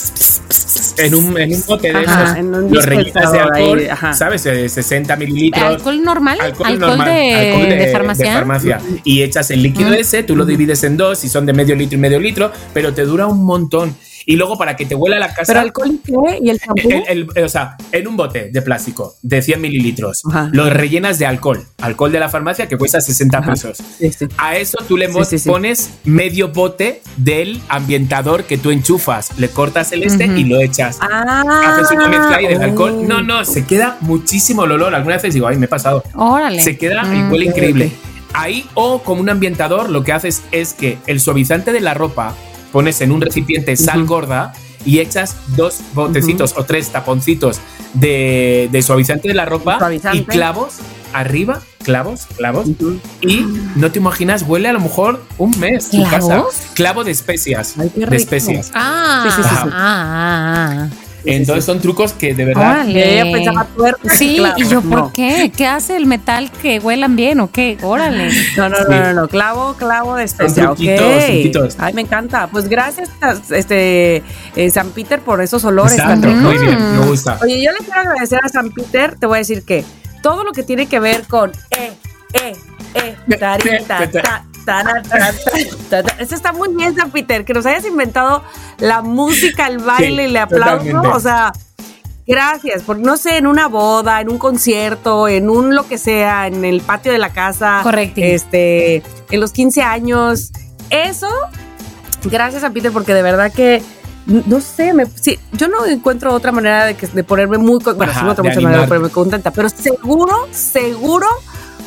en un, en un bote de Ajá, esos, en un los rellenas de ahí, alcohol, ajá. ¿sabes? De 60 mililitros. ¿Alcohol normal? ¿Alcohol, normal, de, alcohol de farmacia? de farmacia. Y echas el líquido Mm. ese, tú lo divides en dos y son de medio litro y medio litro, pero te dura un montón. Y luego para que te huela la casa. Pero alcohol y qué? ¿Y el champú? o sea, en un bote de plástico de 100 mililitros, Ajá. lo rellenas de alcohol, alcohol de la farmacia que cuesta 60 Ajá. pesos. Sí, sí. A eso tú le Sí, pones medio bote del ambientador que tú enchufas, le cortas el este y lo echas. Ah, Haces una mezcla ahí del oh. alcohol. No, no, se queda muchísimo el olor. Algunas veces digo, ay, me he pasado. Órale. Se queda y Mm. huele ok, increíble. Ahí o como un ambientador lo que haces es que el suavizante de la ropa pones en un recipiente sal gorda y echas dos botecitos o tres taponcitos de, de suavizante de la ropa y clavos arriba, clavos, clavos. Y no te imaginas, huele a lo mejor un mes tu casa. ¿Clavos? Clavo de especias. Ay, qué de especias. Ah, Sí, sí, sí, ah, ah, ah. Entonces son trucos que de verdad. Órale. Ella pensaba tuerca. Sí, claro, y yo, ¿por no. qué? ¿Qué hace el metal que huelan bien o qué? Órale. No, no, Sí. no, no, no, clavo, clavo de especia, truquitos, truquitos. Ay, me encanta. Pues gracias, este, eh, San Peter, por esos olores Exacto, muy bien, me gusta. Oye, yo le quiero agradecer a San Peter, te voy a decir que todo lo que tiene que ver con eh, eh, eh, tarita, ta, Eso está muy bien, San Peter, que nos hayas inventado la música, el baile Sí, y le aplauso. totalmente. O sea, gracias, porque no sé, en una boda, en un concierto, en un lo que sea, en el patio de la casa. Correcto. Este, en los 15 años. Eso, gracias a Peter, porque de verdad que no sé, me, sí, yo no encuentro otra manera de, que, de ponerme muy, bueno, Ajá, sí de muchas maneras de ponerme contenta, pero seguro, seguro,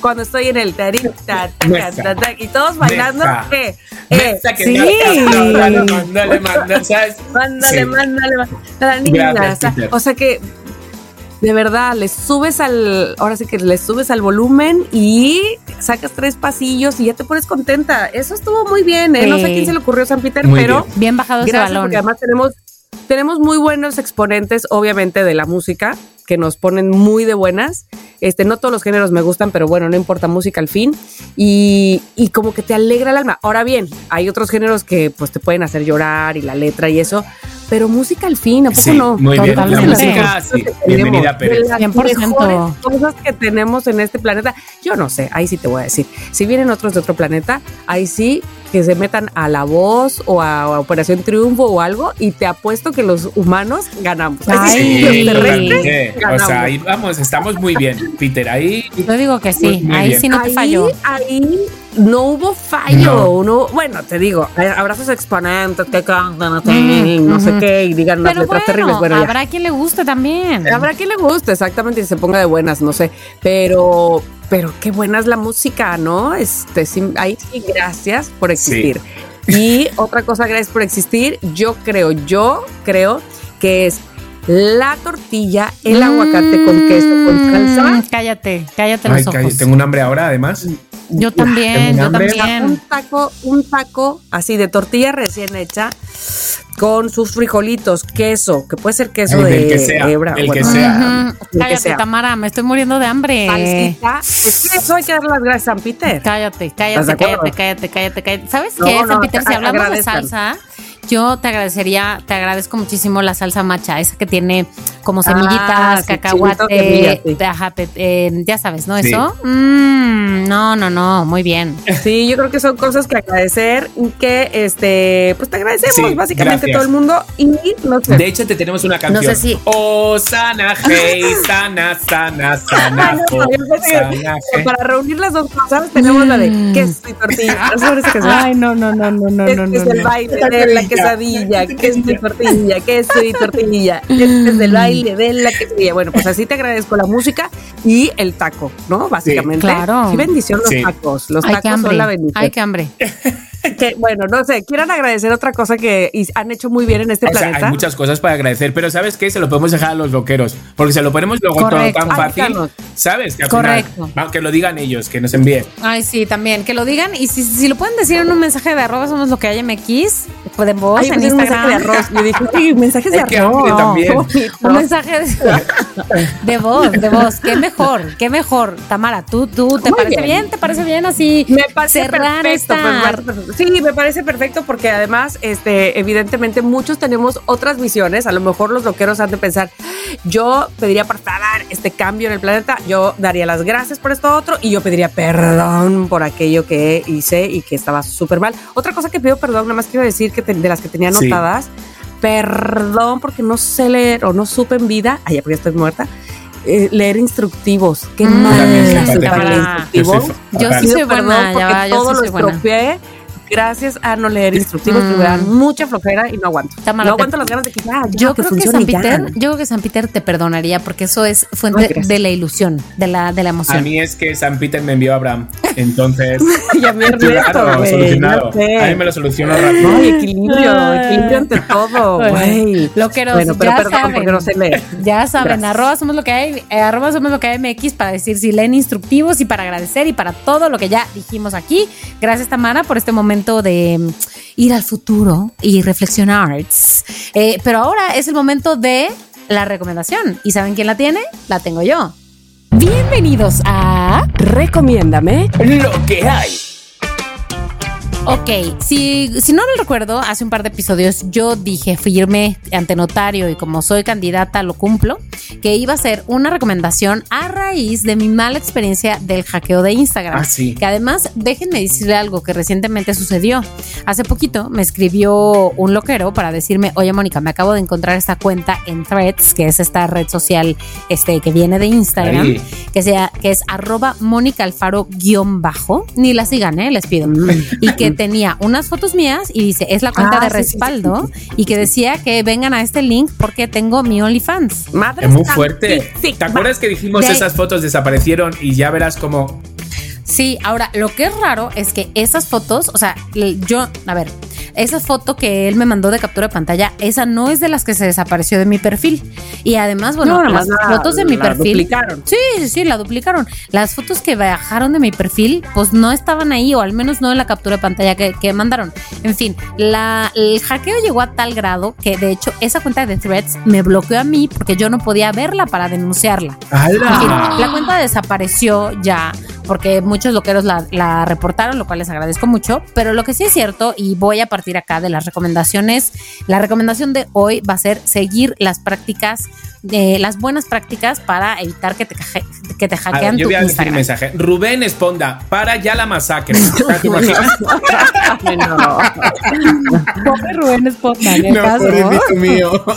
cuando estoy en el tarita, ta, ta, Mesa. ta, ta, y todos bailando, Mesa. ¿qué? Eh, Mesa que sí. Mándale, mándale, mándale, ¿sabes? Mándale, Sí. mándale, mándale. a la niña. Gracias, o sea, Peter. o sea que de verdad le subes al, ahora sí que le subes al volumen y sacas tres pasillos y ya te pones contenta. Eso estuvo muy bien, ¿eh? No sé a quién se le ocurrió San Peter, Muy pero bien. Bien bajado ese gracias balón. porque además tenemos tenemos muy buenos exponentes, obviamente, de la música que nos ponen muy de buenas. Este, no todos los géneros me gustan, pero bueno, no importa música al fin. Y, y como que te alegra el alma. Ahora bien, hay otros géneros que pues te pueden hacer llorar y la letra y eso, pero música al fin, ¿a poco Sí, no? muy bien. La música, sí. Bienvenida, De Pérez. las 100%. mejores cosas que tenemos en este planeta. Yo no sé, ahí sí te voy a decir. Si vienen otros de otro planeta, ahí sí que se metan a La Voz o a, Operación Triunfo o algo y te apuesto que los humanos ganamos. Ahí sí, Ay. los terrestres. O sea, ahí vamos, estamos muy bien, Peter. Ahí Yo digo que sí. Muy- muy Ahí bien. sí no te ahí, falló. ahí no hubo fallo. No. bueno, te digo, hay abrazos exponentes que cantan, no sé ujú. qué, y digan unas Pero letras bueno, terribles. Bueno, ya. habrá quien le guste también. Habrá quien le guste, exactamente, y se ponga de buenas, no sé. Pero, pero qué buena es la música, ¿no? Este, sí, ahí sí, gracias por existir. Y otra cosa, gracias por existir. Yo creo, yo creo que es la tortilla, el aguacate con queso, con salsa. Mm, cállate, cállate los Ay, ojos. cállate, tengo un hambre ahora, además. Yo también, tengo yo hambre. Un también. taco, un taco así de tortilla recién hecha con sus frijolitos, queso, que puede ser queso de que sea, hebra, el que bueno, sea. Que Cállate, sea. Tamara, me estoy muriendo de hambre. salsita. Es que eso hay que darle las gracias a San Peter. Cállate, ¿Estás de cállate, cállate, cállate, cállate, cállate. ¿Sabes No, qué, no, San Peter? Si hablamos de salsa, yo te agradecería, te agradezco muchísimo la salsa macha, esa que tiene como semillitas, Ah, sí, cacahuate, sí. ajá, eh, ya sabes, ¿no? Sí. Eso. Mm, no, no, no, muy bien. Sí, yo creo que son cosas que agradecer y que este, pues te agradecemos Sí, básicamente gracias. todo el mundo y no sé. De hecho, te tenemos una canción. sé si- Oh, sana, hey, sana, sana, sana, no, oh, sana, hey. para reunir las dos cosas tenemos la de Mm. queso y tortilla. ¿No sabes esa canción? no, no, no, no, no, Este es el baile de la quesadilla, queso y tortilla, queso y tortilla. Este es el baile de la quesadilla. Bueno, pues así te agradezco la música y el taco, ¿no? Básicamente. claro. Qué bendición los Sí. tacos. Los Ay, tacos son la bendición. Ay, qué hambre. Que, bueno, no sé, quieran agradecer otra cosa que han hecho muy bien en este O sea, planeta. hay muchas cosas para agradecer, pero ¿sabes qué? Se lo podemos dejar a los loqueros, porque se lo ponemos luego Correcto. todo tan fácil. ¿sabes? Que al Correcto. final, que lo digan ellos, que nos envíen. Ay, sí, también, que lo digan. Y si, si lo pueden decir en un mensaje de arroba somos lo que hay MX, pues de voz Ay, en pues, un mensaje Instagram. de arroz. Yo dije, ay, mensajes de arroz. hambre también. Un mensaje de, de voz, de voz. Qué mejor, qué mejor. Tamara, ¿tú, tú te Muy parece bien. bien. ¿Te parece bien así? Me parece cerrar perfecto, esta- pues, perfecto. Sí, me parece perfecto porque además, este, evidentemente, muchos tenemos otras visiones. A lo mejor los loqueros han de pensar, yo pediría por favor este cambio en el planeta, yo daría las gracias por esto otro y yo pediría perdón por aquello que hice y que estaba súper mal. Otra cosa que pido perdón, nada más quiero decir que te- de las que tenía Sí. anotadas, perdón porque no sé leer o no supe en vida, ya porque estoy muerta. eh, leer instructivos, qué Mm, mal fatal. instructivos. Yo sí soy buena, ya porque va, yo todo sí lo soy buena. Gracias a no leer instructivos que me dan Mm. mucha flojera y no aguanto. Tamara, no te- aguanto las ganas de que ya, ya, Yo creo que San. Peter, yo creo que San Peter te perdonaría porque eso es Ay, fuente de la ilusión, de la, de la A emoción. mí es que San Peter me envió a Abraham, entonces... Y a mí Claro, solucionado. sé. A mí me lo solucionó rápido. No, y equilibrio, equilibrio ante todo, Bueno, güey. loqueros, bueno, pero ya perdón saben. porque no sé leer. Ya saben, Gracias. arroba somos lo que hay, eh, arroba somos lo que hay MX para decir si leen instructivos y para agradecer y para todo lo que ya dijimos aquí. Gracias Tamara por este momento de mm, ir al futuro y reflexionar. Eh, pero ahora es el momento de la recomendación. ¿Y saben quién la tiene? La tengo yo. Bienvenidos a... Recomiéndame. Lo que hay. Ok, si, si no lo recuerdo, hace un par de episodios yo dije, fui irme ante notario y como soy candidata lo cumplo, que iba a ser una recomendación a raíz de mi mala experiencia del hackeo de Instagram. Ah, sí. Que además, déjenme decirle algo que recientemente sucedió. Hace poquito me escribió un loquero para decirme, oye Mónica, me acabo de encontrar esta cuenta en Threads, que es esta red social este, que viene de Instagram Ahí. que sea que es arroba Mónica Alfaro guion bajo ni la sigan eh les pido y que tenía unas fotos mías y dice es la cuenta Ah, de sí, sí, sí, respaldo y que decía que vengan a este link porque tengo mi OnlyFans. Madre Es muy fuerte. sí, sí, ¿Te acuerdas que dijimos De esas fotos desaparecieron y ya verás como Sí, ahora lo que es raro es que esas fotos, o sea, yo, a ver, esa foto que él me mandó de captura de pantalla, esa no es de las que se desapareció de mi perfil. Y además, bueno, No, las la- fotos de mi la perfil. duplicaron. Sí, sí, sí, la duplicaron. Las fotos que bajaron de mi perfil, pues no estaban ahí, o al menos no en la captura de pantalla que, que mandaron. En fin, la, el hackeo llegó a tal grado que de hecho esa cuenta de threads me bloqueó a mí porque yo no podía verla para denunciarla. En fin, la cuenta desapareció ya porque muchos loqueros la, la reportaron, lo cual les agradezco mucho. Pero lo que sí es cierto, y voy a partir acá de las recomendaciones, la recomendación de hoy va a ser seguir las prácticas, eh, las buenas prácticas para evitar que te, que te A ver, hackean yo tu voy a decir un mensaje. Rubén Esponda, para ya la masacre. ¿Te imaginas? Ay, no. Pobre Rubén Esponda, ¿qué No, mío.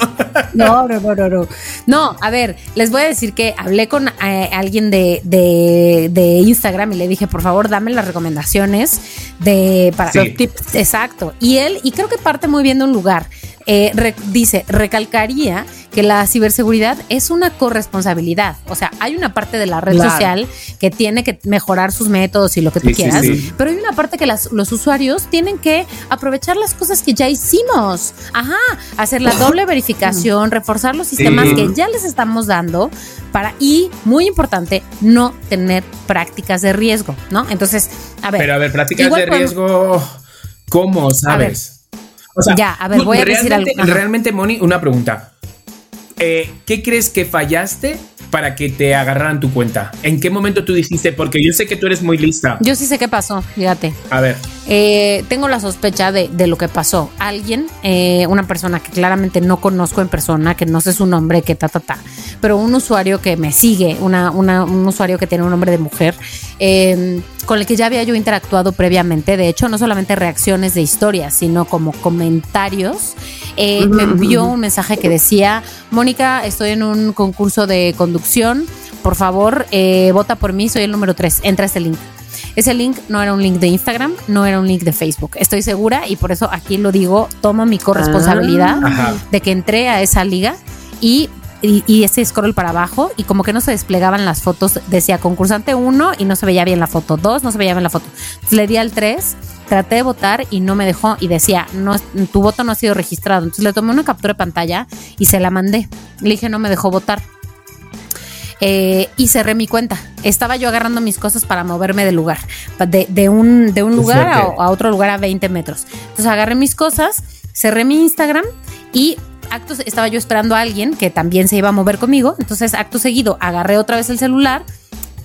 No, no, no, no, no. No, a ver, les voy a decir que hablé con eh, alguien de, de, de Instagram y le dije, por favor, dame las recomendaciones de para Sí. los tips. Exacto. Y él, y creo que parte muy bien de un lugar. Eh, re- dice, recalcaría que la ciberseguridad es una corresponsabilidad. O sea, hay una parte de la red Claro. social que tiene que mejorar sus métodos y lo que tú Sí, sí, quieras, sí. pero hay una parte que las- los usuarios tienen que aprovechar las cosas que ya hicimos. Ajá, hacer la doble verificación, reforzar los sistemas Sí. que ya les estamos dando para, y muy importante, no tener prácticas de riesgo, ¿no? Entonces, a ver. Pero a ver, prácticas de riesgo, ¿cómo sabes? O Ya, a ver, voy a decir algo. Realmente, Moni, una pregunta. Eh, ¿Qué crees que fallaste para que te agarraran tu cuenta? ¿En qué momento tú dijiste? Porque yo sé que tú eres muy lista. Yo sí sé qué pasó, fíjate. A ver, Eh, tengo la sospecha de, de lo que pasó. Alguien, eh, una persona que claramente no conozco en persona, que no sé su nombre, que ta, ta, ta, pero un usuario que me sigue, una, una- un usuario que tiene un nombre de mujer, eh, con el que ya había yo interactuado previamente. De hecho, no solamente reacciones de historias, sino como comentarios. Eh, me envió un mensaje que decía, Mónica, estoy en un concurso de conducción. Por favor, eh, vota por mí, soy el número 3. Entra a este link. Ese link no era un link de Instagram, no era un link de Facebook. Estoy segura y por eso aquí lo digo, tomo mi corresponsabilidad Ajá. de que entré a esa liga y, y, y ese scroll para abajo y como que no se desplegaban las fotos, decía concursante 1 y no se veía bien la foto, 2 no se veía bien la foto. Entonces le di al 3, traté de votar y no me dejó y decía, no, tu voto no ha sido registrado. Entonces le tomé una captura de pantalla y se la mandé. Le dije, no me dejó votar eh, y cerré mi cuenta. Estaba yo agarrando mis cosas para moverme del lugar, de, de un, de un lugar a otro lugar a 20 metros. Entonces agarré mis cosas, cerré mi Instagram y actos estaba yo esperando a alguien que también se iba a mover conmigo. Entonces, acto seguido, agarré otra vez el celular.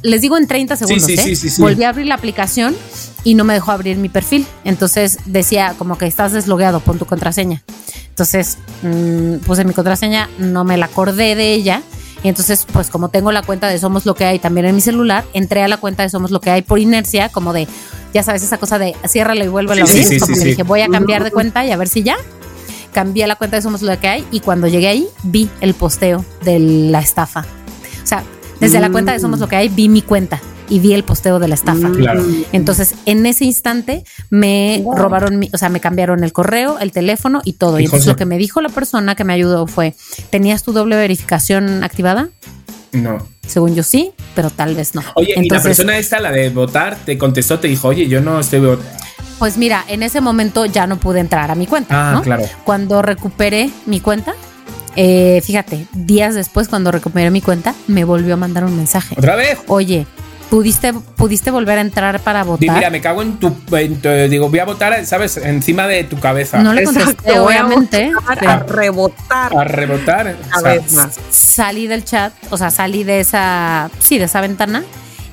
Les digo en 30 segundos, sí, ¿eh? sí, sí, sí. Volví a abrir la aplicación y no me dejó abrir mi perfil. Entonces decía como que estás deslogueado, pon tu contraseña. Entonces mm, puse mi contraseña, no me la acordé de ella. Y entonces, pues como tengo la cuenta de Somos Lo que hay también en mi celular, entré a la cuenta de Somos Lo que hay por inercia, como de, ya sabes, esa cosa de ciérralo y vuélvelo Sí, a abrir. sí, sí, como sí, que sí. dije, voy a cambiar de cuenta y a ver si ya. Cambié la cuenta de Somos Lo que hay y cuando llegué ahí vi el posteo de la estafa. O sea, desde la cuenta de Somos Lo que hay vi mi cuenta y vi el posteo de la estafa. Claro. Entonces, en ese instante me Wow. robaron, mi, o sea, me cambiaron el correo, el teléfono y todo. Y Y entonces José- lo que me dijo la persona que me ayudó fue, ¿tenías tu doble verificación activada? no. Según yo sí, pero tal vez no. Oye, y la persona esta, la de votar, te contestó, te dijo, oye, yo no estoy votando. pues mira, en ese momento ya no pude entrar a mi cuenta. Ah, ¿no? claro. Cuando recuperé mi cuenta, eh, fíjate, días después, cuando recuperé mi cuenta, me volvió a mandar un mensaje. ¿Otra vez? Oye, ¿pudiste, pudiste volver a entrar para votar? mira, me cago en tu, en tu- Digo, voy a votar, ¿sabes? Encima de tu cabeza. no le contesté, a obviamente. a rebotar. A rebotar. o A sea, más. salí del chat, o sea, salí de esa, sí, de esa ventana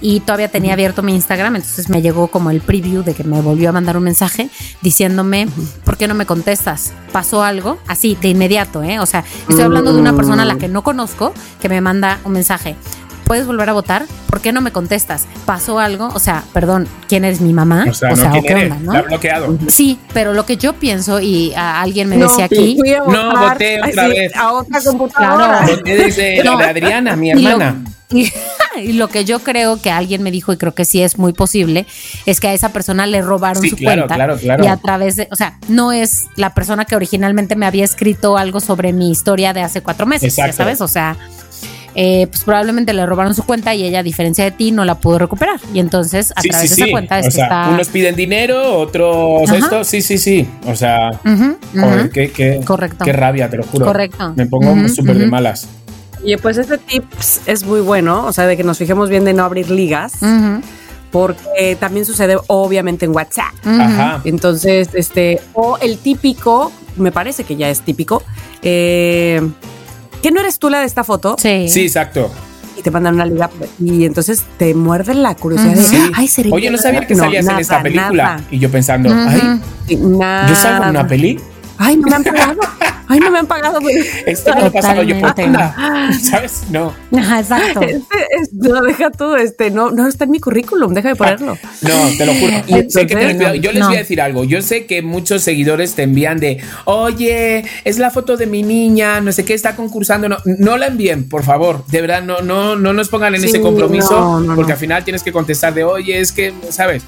y todavía tenía abierto mi Instagram, entonces me llegó como el preview de que me volvió a mandar un mensaje diciéndome, ¿por qué no me contestas? ¿Pasó algo? Así, de inmediato, ¿eh? O sea, estoy hablando de una persona a la que no conozco que me manda un mensaje. ¿Puedes volver a votar? ¿Por qué no me contestas? ¿Pasó algo? O sea, perdón, ¿quién eres mi mamá? O sea, no, ¿quién qué eres? onda, no? Bloqueado. Sí, pero lo que yo pienso, y a alguien me No, decía aquí, fui a No, voté otra así, vez. A otra computadora. Claro. Voté desde No. Adriana, mi Y lo- hermana. Y, lo que yo creo que alguien me dijo, y creo que sí es muy posible, es que a esa persona le robaron Sí, su claro, cuenta. claro, claro. Y a través de, o sea, no es la persona que originalmente me había escrito algo sobre mi historia de hace cuatro meses, ya sabes, o sea. Eh, pues probablemente le robaron su cuenta y ella, a diferencia de ti, no la pudo recuperar. Y entonces, a Sí, través sí, de esa cuenta es o que sea, está. unos piden dinero, otros Ajá. esto. Sí, sí, sí. O sea, joder, ujú. qué, qué- Correcto. qué rabia, te lo juro. Correcto. Me pongo súper de malas. Oye, pues este tips es muy bueno, o sea, de que nos fijemos bien de no abrir ligas, porque también sucede obviamente en WhatsApp. Ajá. Entonces, este, o el típico, me parece que ya es típico, eh, que no eres tú la de esta foto Sí. Sí, exacto. y te mandan una liga y entonces te muerde la curiosidad de, Sí. ay, ¿seré Oye, yo? no sabía que No, salías en esta película. nada. Y yo pensando, Ujú. ay, Sí, nada. yo salgo en una peli. Ay, no me han pagado. Ay, no me han pagado. güey. Esto no ha pasado yo por anda. ¿Sabes? No. Ajá, exacto. Este, es- no, deja tú, este, no, no está en mi currículum, deja de ponerlo. No, te lo juro. Sé que. Yo les no. voy a decir algo. Yo sé que muchos seguidores te envían de, oye, es la foto de mi niña, no sé qué, está concursando. No, no la envíen, por favor. De verdad, no, no, no nos pongan en Sí, ese compromiso, no, no, porque no. al final tienes que contestar de, oye, es que, ¿sabes?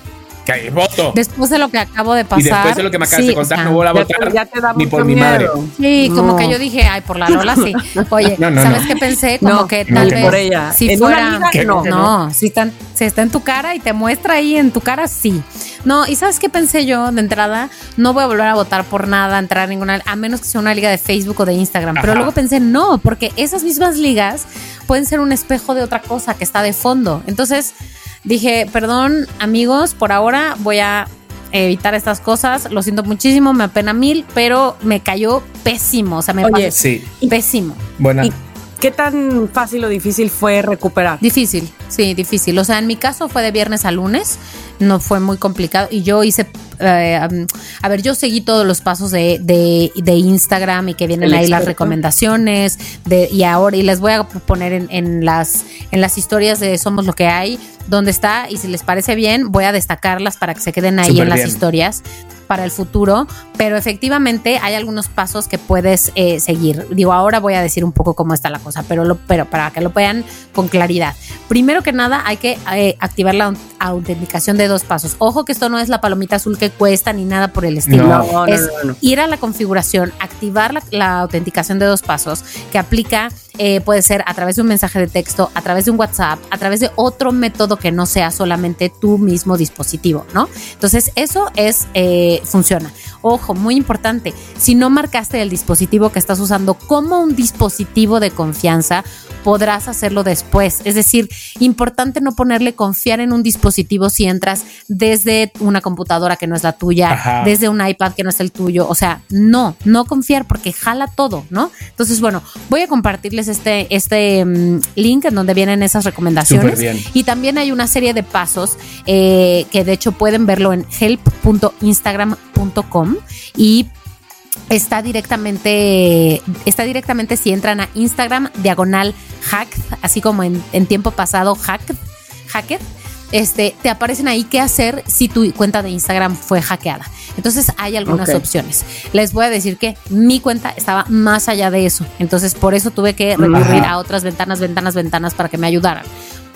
Que voto. Después de lo que acabo de pasar. Y después de lo que me acabas sí, de contar, o sea, no vuelvo a Ya te- votar ya te da ni por mi madre. Sí, como que yo dije, ay, por la Lola sí. Oye, No, no, ¿sabes no. qué pensé? Como No, que no, tal vez por ella. si En una fuera liga, Que no, no. si está, si está en tu cara y te muestra ahí en tu cara, sí. No, y ¿sabes qué pensé yo de entrada? No voy a volver a votar por nada, entrar a ninguna, a menos que sea una liga de Facebook o de Instagram. Pero luego pensé, no, porque esas mismas ligas pueden ser un espejo de otra cosa que está de fondo. Entonces dije, perdón, amigos, por ahora voy a evitar estas cosas. Lo siento muchísimo, me apena mil, pero me cayó pésimo. O sea, me Oye, Sí, pésimo. buena. ¿Y qué tan fácil o difícil fue recuperar? Difícil, sí, difícil. O sea, en mi caso fue de viernes a lunes, no fue muy complicado. Y yo hice, eh, um, a ver, yo seguí todos los pasos de, de, de Instagram y que vienen El ahí las recomendaciones. De, y ahora, y les voy a poner en, en las, en las historias de Somos lo que hay, donde está. Y si les parece bien, voy a destacarlas para que se queden ahí en las bien. historias para el futuro, pero efectivamente hay algunos pasos que puedes eh, seguir. Digo, ahora voy a decir un poco cómo está la cosa, pero, lo, pero para que lo vean con claridad. Primero que nada, hay que eh, activar la aut- autenticación de dos pasos. Ojo que esto no es la palomita azul que cuesta ni nada por el estilo. No. No, no, es no, no. ir a la configuración, activar la, la autenticación de dos pasos que aplica, eh, puede ser a través de un mensaje de texto, a través de un WhatsApp, a través de otro método que no sea solamente tu mismo dispositivo, ¿no? Entonces, eso es, eh, funciona. Ojo, muy importante, si no marcaste el dispositivo que estás usando como un dispositivo de confianza, podrás hacerlo después. Es decir, importante no ponerle confiar en un dispositivo si entras desde una computadora que no es la tuya, Ajá. desde un iPad que no es el tuyo. O sea, no, no confiar porque jala todo, ¿no? Entonces, bueno, voy a compartirles este, este mm, link en donde vienen esas recomendaciones. Bien. Y también hay una serie de pasos eh, que de hecho pueden verlo en y está directamente, está directamente si entran a Instagram, diagonal hack, así como en, en tiempo pasado, hack, hacked, este, te aparecen ahí qué hacer si tu cuenta de Instagram fue hackeada. Entonces hay algunas opciones. Les voy a decir que mi cuenta estaba más allá de eso. Entonces por eso tuve que recurrir Ajá. a otras ventanas, ventanas, ventanas para que me ayudaran.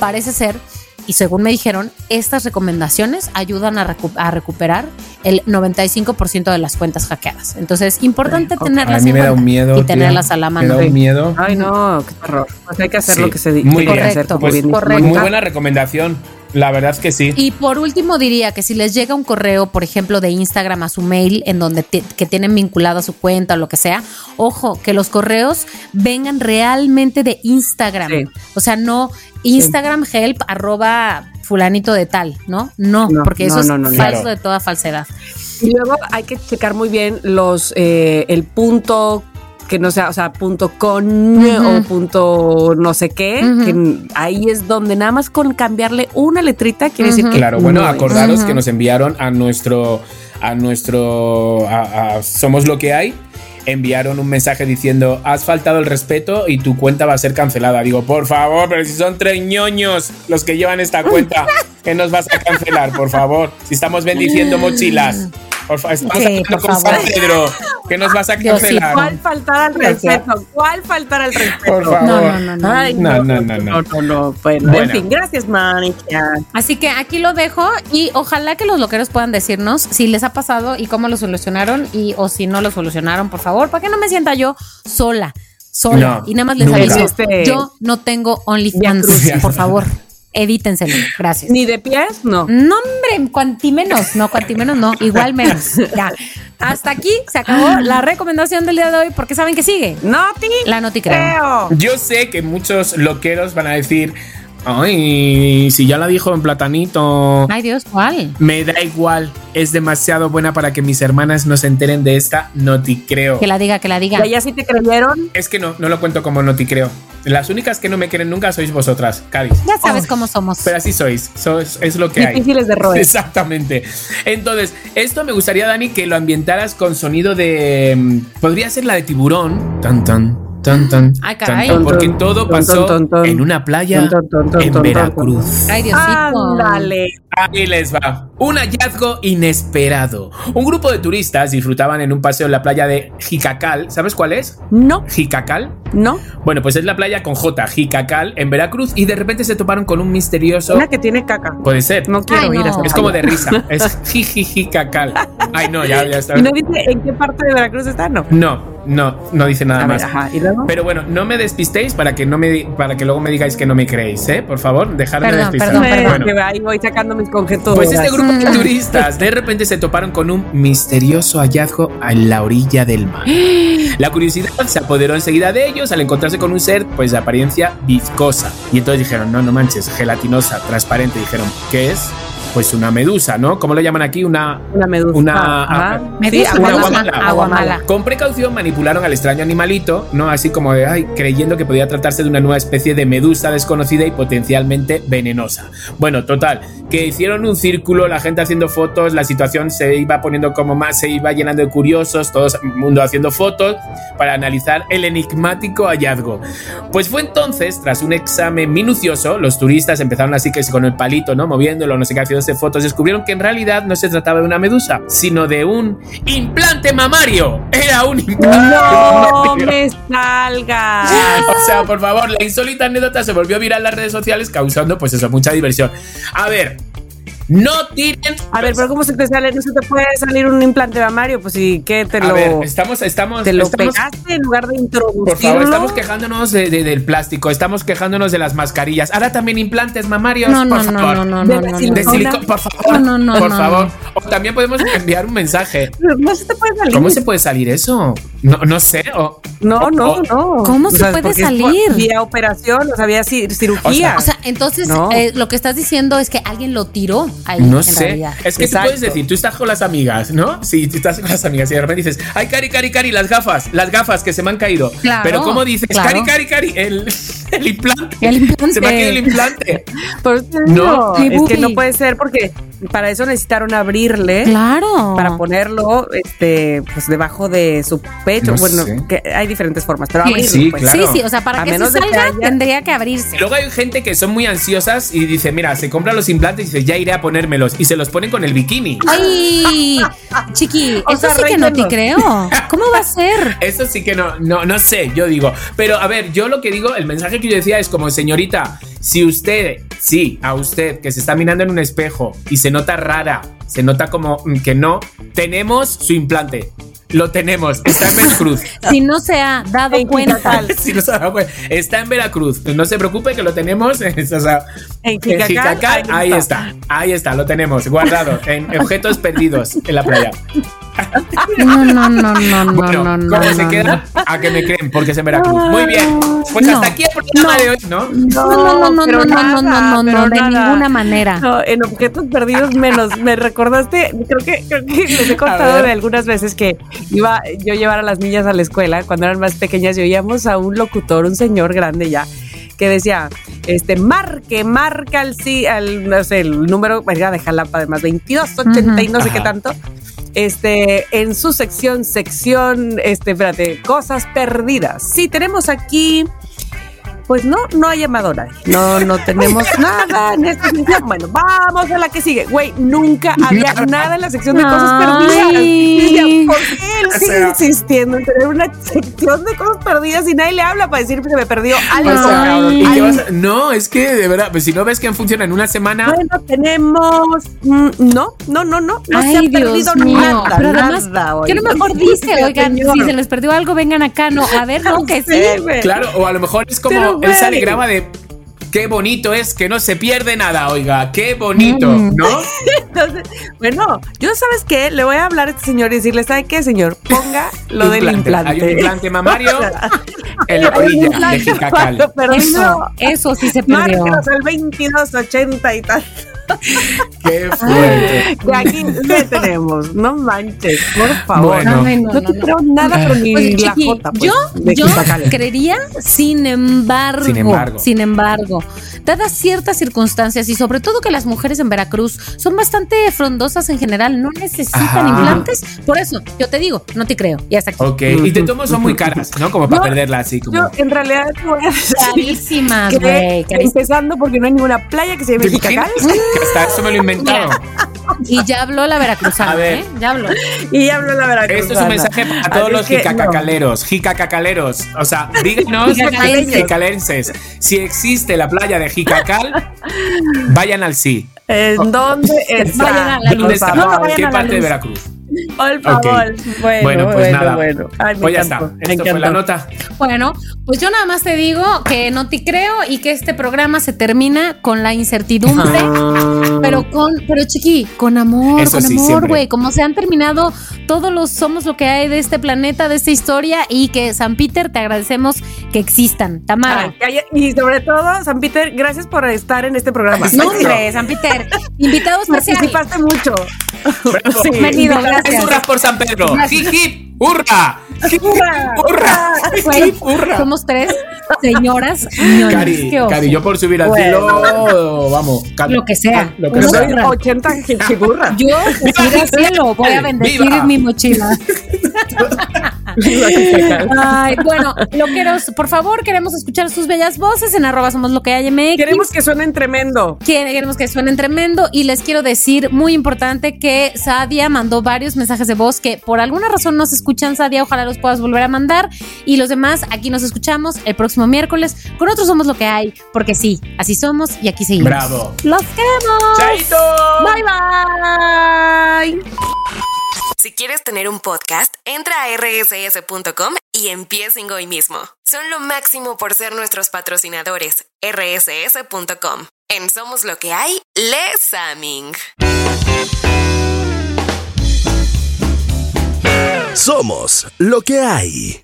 Parece ser, y según me dijeron, estas recomendaciones ayudan a, recu- a recuperar el 95% de las cuentas hackeadas. Entonces, importante Ok. tenerlas a mí en me da un miedo. y tenerlas a la Me mano. da un miedo. Ay, no, qué terror. Pues hay que hacer Sí, lo que se di- muy que hay que bien. hacer, Pues, correcto. Muy buena recomendación. La verdad es que sí. Y por último diría que si les llega un correo, por ejemplo, de Instagram a su mail, en donde que tienen vinculado a su cuenta o lo que sea, ojo, que los correos vengan realmente de Instagram. Sí. O sea, no Instagram help arroba fulanito de tal, ¿no? No, No, porque eso no, es no, no, no. falso Claro. de toda falsedad. Y luego hay que checar muy bien los eh, el punto que no sea, o sea, punto con o punto no sé qué, que ahí es donde nada más con cambiarle una letrita quiere decir que Claro, bueno, no acordaros que nos enviaron a nuestro, a nuestro, a- a Somos lo que hay, enviaron un mensaje diciendo, has faltado el respeto y tu cuenta va a ser cancelada. Digo, por favor, pero si son tres ñoños los que llevan esta cuenta, ¿qué nos vas a cancelar, por favor? Si estamos bendiciendo mochilas. Por fa- estamos Sí, hablando por con San favor. Pedro. ¿Qué nos vas a sí, cancelar? ¿Cuál faltar al respeto? ¿Cuál faltar al respeto? Por favor. No, no, no, no. Ay, No, no, no, no, no, no, no. no, no. Bueno, Bueno. en fin, gracias, Mónica. Así que aquí lo dejo y ojalá que los loqueros puedan decirnos si les ha pasado y cómo lo solucionaron y o si no lo solucionaron, por favor, para que no me sienta yo sola, sola. No, y nada más les aviso, yo no tengo OnlyFans, por favor, evítenselo, gracias. Ni de pies, no. No, hombre, cuanti menos, no, cuanti menos, no, igual menos. Ya. Hasta aquí se acabó la recomendación del día de hoy, porque saben que sigue. Noti. La noti creo. creo. Yo sé que muchos loqueros van a decir, ay, si ya la dijo en platanito. Ay, Dios, ¿cuál? Me da igual, es demasiado buena para que mis hermanas no se enteren de esta noticreo. Que la diga, que la diga. ¿Y ya sí te creyeron? Es que no, no lo cuento como noticreo. Las únicas que no me creen nunca sois vosotras, Cádiz. Ya sabes Ay. cómo somos. Pero así sois, sois- es lo que hay. Difíciles de roer. Exactamente. Entonces, esto me gustaría, Dani, que lo ambientaras con sonido de. mm, Podría ser la de tiburón. Tan tan. Tan, tan, Ay, caray. porque todo pasó en una playa en Veracruz. Ay, Diosito. Ándale. Ahí les va. Un hallazgo inesperado. Un grupo de turistas disfrutaban en un paseo en la playa de Jicacal. ¿Sabes cuál es? No, Jicacal. no. Bueno, pues es la playa con J, Jicacal, en Veracruz, y de repente se toparon con un misterioso. Una que tiene caca. Puede ser. No quiero Ay, ir a no. esa Es como de risa. Es jijijicacal. Ay, no, ya, ya está. ¿Y no dice en qué parte de Veracruz está? No. No, no, no dice nada A ver, más. ajá. ¿Y luego? Pero bueno, no me despistéis para que no me para que luego me digáis que no me creéis, ¿eh? Por favor, dejadme Perdón, despistar. perdón, perdón. Bueno, que ahí voy sacando mis conjeturas. pues este grupo de turistas de repente se toparon con un misterioso hallazgo en la orilla del mar. La curiosidad se apoderó enseguida de ellos al encontrarse con un ser pues de apariencia viscosa. Y entonces dijeron, no, no manches, gelatinosa, transparente. Dijeron, ¿qué es? Pues una medusa, ¿no? ¿Cómo lo llaman aquí? Una... Una medusa. Una- Ajá. Medusa, Sí, una aguamala. aguamala. Con precaución manipularon al extraño animalito, ¿no? Así como de, ay, creyendo que podía tratarse de una nueva especie de medusa desconocida y potencialmente venenosa. Bueno, total, que hicieron un círculo, la gente haciendo fotos, la situación se iba poniendo como más, se iba llenando de curiosos, todo el mundo haciendo fotos para analizar el enigmático hallazgo. Pues fue entonces, tras un examen minucioso, los turistas empezaron así que con el palito, ¿no? Moviéndolo, no sé qué, haciéndose fotos, descubrieron que en realidad no se trataba de una medusa, sino de un implante mamario. Era un implante No mamario. me salgas. O sea, por favor, la insólita anécdota se volvió viral en las redes sociales causando, pues eso, mucha diversión. A ver, no tiren. A ver, pero ¿cómo se te sale? No se te puede salir un implante mamario. Pues sí, ¿qué te A lo, ver, estamos, estamos, te lo estamos- pegaste en lugar de introducirlo? Por favor, estamos quejándonos de- de- del plástico, estamos quejándonos de las mascarillas. Ahora también implantes mamarios, No, no, por no, favor. no, no, De no, no. De silicona, por favor. No, no, no, por no, favor. O también podemos enviar un mensaje. No se te puede salir. ¿Cómo se puede salir eso? No, no sé. O, No, no, o- no. ¿Cómo se puede salir? Vía operación, o sea, vía cirugía. O sea, entonces No. eh, lo que estás diciendo es que alguien lo tiró ahí. No en sé. realidad. Es que Exacto. tú puedes decir, tú estás con las amigas, ¿no? Sí, tú estás con las amigas y de repente dices, ay, Cari, Cari, Cari, las gafas, las gafas que se me han caído. Claro, Pero ¿cómo dices, claro. Cari, Cari, Cari, el, el implante? El implante. Se me ha caído el implante. Por No. es que no puede ser porque para eso necesitaron abrirle. Claro. Para ponerlo este, pues debajo de su pecho. No bueno, sé. que hay diferentes formas, pero Sí. abrirlo. Sí, pues. claro. Sí, sí, o sea, para A que se menos de que salga haya- tendría que abrirse. Luego hay gente que son muy ansiosas y dice, mira, se compran los implantes y dice, ya iré a ponérmelos. Y se los ponen con el bikini. Ay, chiqui, O eso sea, sí que no te creo. ¿Cómo va a ser? Eso sí que no, no, no sé, yo digo. Pero a ver, yo lo que digo, el mensaje que yo decía es como, señorita, si usted, sí, a usted que se está mirando en un espejo y se nota rara, se nota como que no, tenemos su implante. Lo tenemos, está en Veracruz. Si no se ha dado En cuenta. Si no se ha dado cuenta, está en Veracruz. No se preocupe que lo tenemos. o sea, En Jicacal, ahí ahí está. Ahí está, lo tenemos guardado en objetos perdidos en la playa. No, no, no, no, no, Bueno, no, no. ¿cómo se no, queda? A que me creen, porque es en Veracruz. Muy bien. Pues No, hasta aquí el programa de hoy, ¿no? No, no, no, no, pero no, no, no, nada, no, no, de nada. ninguna manera. No, en objetos perdidos menos. Me recordaste, creo que, creo que les he contado de algunas veces que iba yo llevar a las niñas a la escuela cuando eran más pequeñas y oíamos a un locutor, un señor grande ya, que decía, este, marque, marca al sí, al, no sé, el número, verga, de Jalapa, además, 22, 80 y no sé Ajá. qué tanto. Este, en su sección, sección, este, espérate, cosas perdidas. Sí, tenemos aquí pues no, no ha llamado nadie. No, no tenemos nada en esta sección. Bueno, vamos a la que sigue. Güey, nunca había nada en la sección de cosas perdidas. Ay. ¿por qué él O sigue sea. insistiendo en tener una sección de cosas perdidas y nadie le habla para decir que se me perdió algo? O sea, cabrón? ¿y qué Ay, vas a- No, es que de verdad, pues si no ves que funciona en una semana, Bueno, tenemos. mm, no, no, no, no. No se ha Dios perdido mío. nada. Pero además, nada, que a lo oiga. mejor dice, oigan, Señor. si se les perdió algo, vengan acá. No, a ver, no, que sí. Claro, o a lo mejor es como Pero, él sale y güey. graba de qué bonito es que no se pierde nada, oiga, qué bonito, Mm. ¿no? Entonces, bueno, yo sabes qué, le voy a hablar a este señor y decirle, ¿sabe qué, señor? Ponga lo del implante. Hay un implante mamario en la orilla de Jicacal. Eso, eso sí se perdió. Márquenos al 2280 y tal. Qué fuerte. De aquí le tenemos, no manches, por favor. Bueno. Ay, No te creo nada, pero ni Pues, la Chiqui, jota. Pues, yo, yo creería, sin embargo, Sin embargo. sin embargo, dadas ciertas circunstancias y sobre todo que las mujeres en Veracruz son bastante frondosas en general, no necesitan Ajá. implantes. Por eso, yo te digo, no te creo. Y hasta aquí. Ok, y de todos son muy caras, ¿no? Como para No, perderla así como. Yo en realidad te voy a decir Carísimas, güey. empezando porque no hay ninguna playa que se llame Que hasta eso me lo he inventado. Y ya habló la veracruzana, A ver. ¿eh? Ya habló. y ya habló la verdad. Esto es un mensaje para todos los jicacacaleros, jicacacaleros. O sea, díganos, Jicacalenses. jicalenses, si existe la playa de Jicacal, vayan al sí. ¿En dónde está? Vayan a la ¿Dónde está? No, vayan a ¿Qué la parte de. Veracruz? Por favor. Bueno, Bueno, pues nada. bueno. Ay, Pues ya está. Esto fue la nota. Bueno, pues yo nada más te digo que no te creo y que este programa se termina con la incertidumbre. Pero con, pero chiqui, con amor, Eso con sí, amor, güey. Como se han terminado todos los somos lo que hay de este planeta, de esta historia, y que San Peter te agradecemos que existan. Tamara. Ay, y sobre todo, San Peter, gracias por estar en este programa. no, hombre, San Peter. Invitado especial. Participaste mucho. Bravo. Sí. Bienvenido, gracias. Hurra por San Pedro. Gracias. Hip hip. Hurra. Hip, Hurra. Hurra. Güey, Hip, hurra. somos tres señoras. Cari. Cari, yo por subir al cielo, vamos. Lo que sea. Lo que sea. Soy Hurra. 80 figurras. Yo, pues, ir al cielo, voy a bendecir mi mochila. Ay, bueno, loqueros, por favor, queremos escuchar sus bellas voces en arroba somos lo que hay MX. Queremos que suenen tremendo. Queremos que suenen tremendo y les quiero decir muy importante que Sadia mandó varios mensajes de voz que por alguna razón no se escuchan Sadia, ojalá los puedas volver a mandar y los demás aquí nos escuchamos el próximo miércoles con otros somos lo que hay porque sí, así somos y aquí seguimos. Bravo. Los queremos. Chaito. Bye bye. Si quieres tener un podcast, entra a rss.com y empiecen hoy mismo. Son lo máximo por ser nuestros patrocinadores. rss.com. En Somos lo que hay, Les Aming. Somos lo que hay.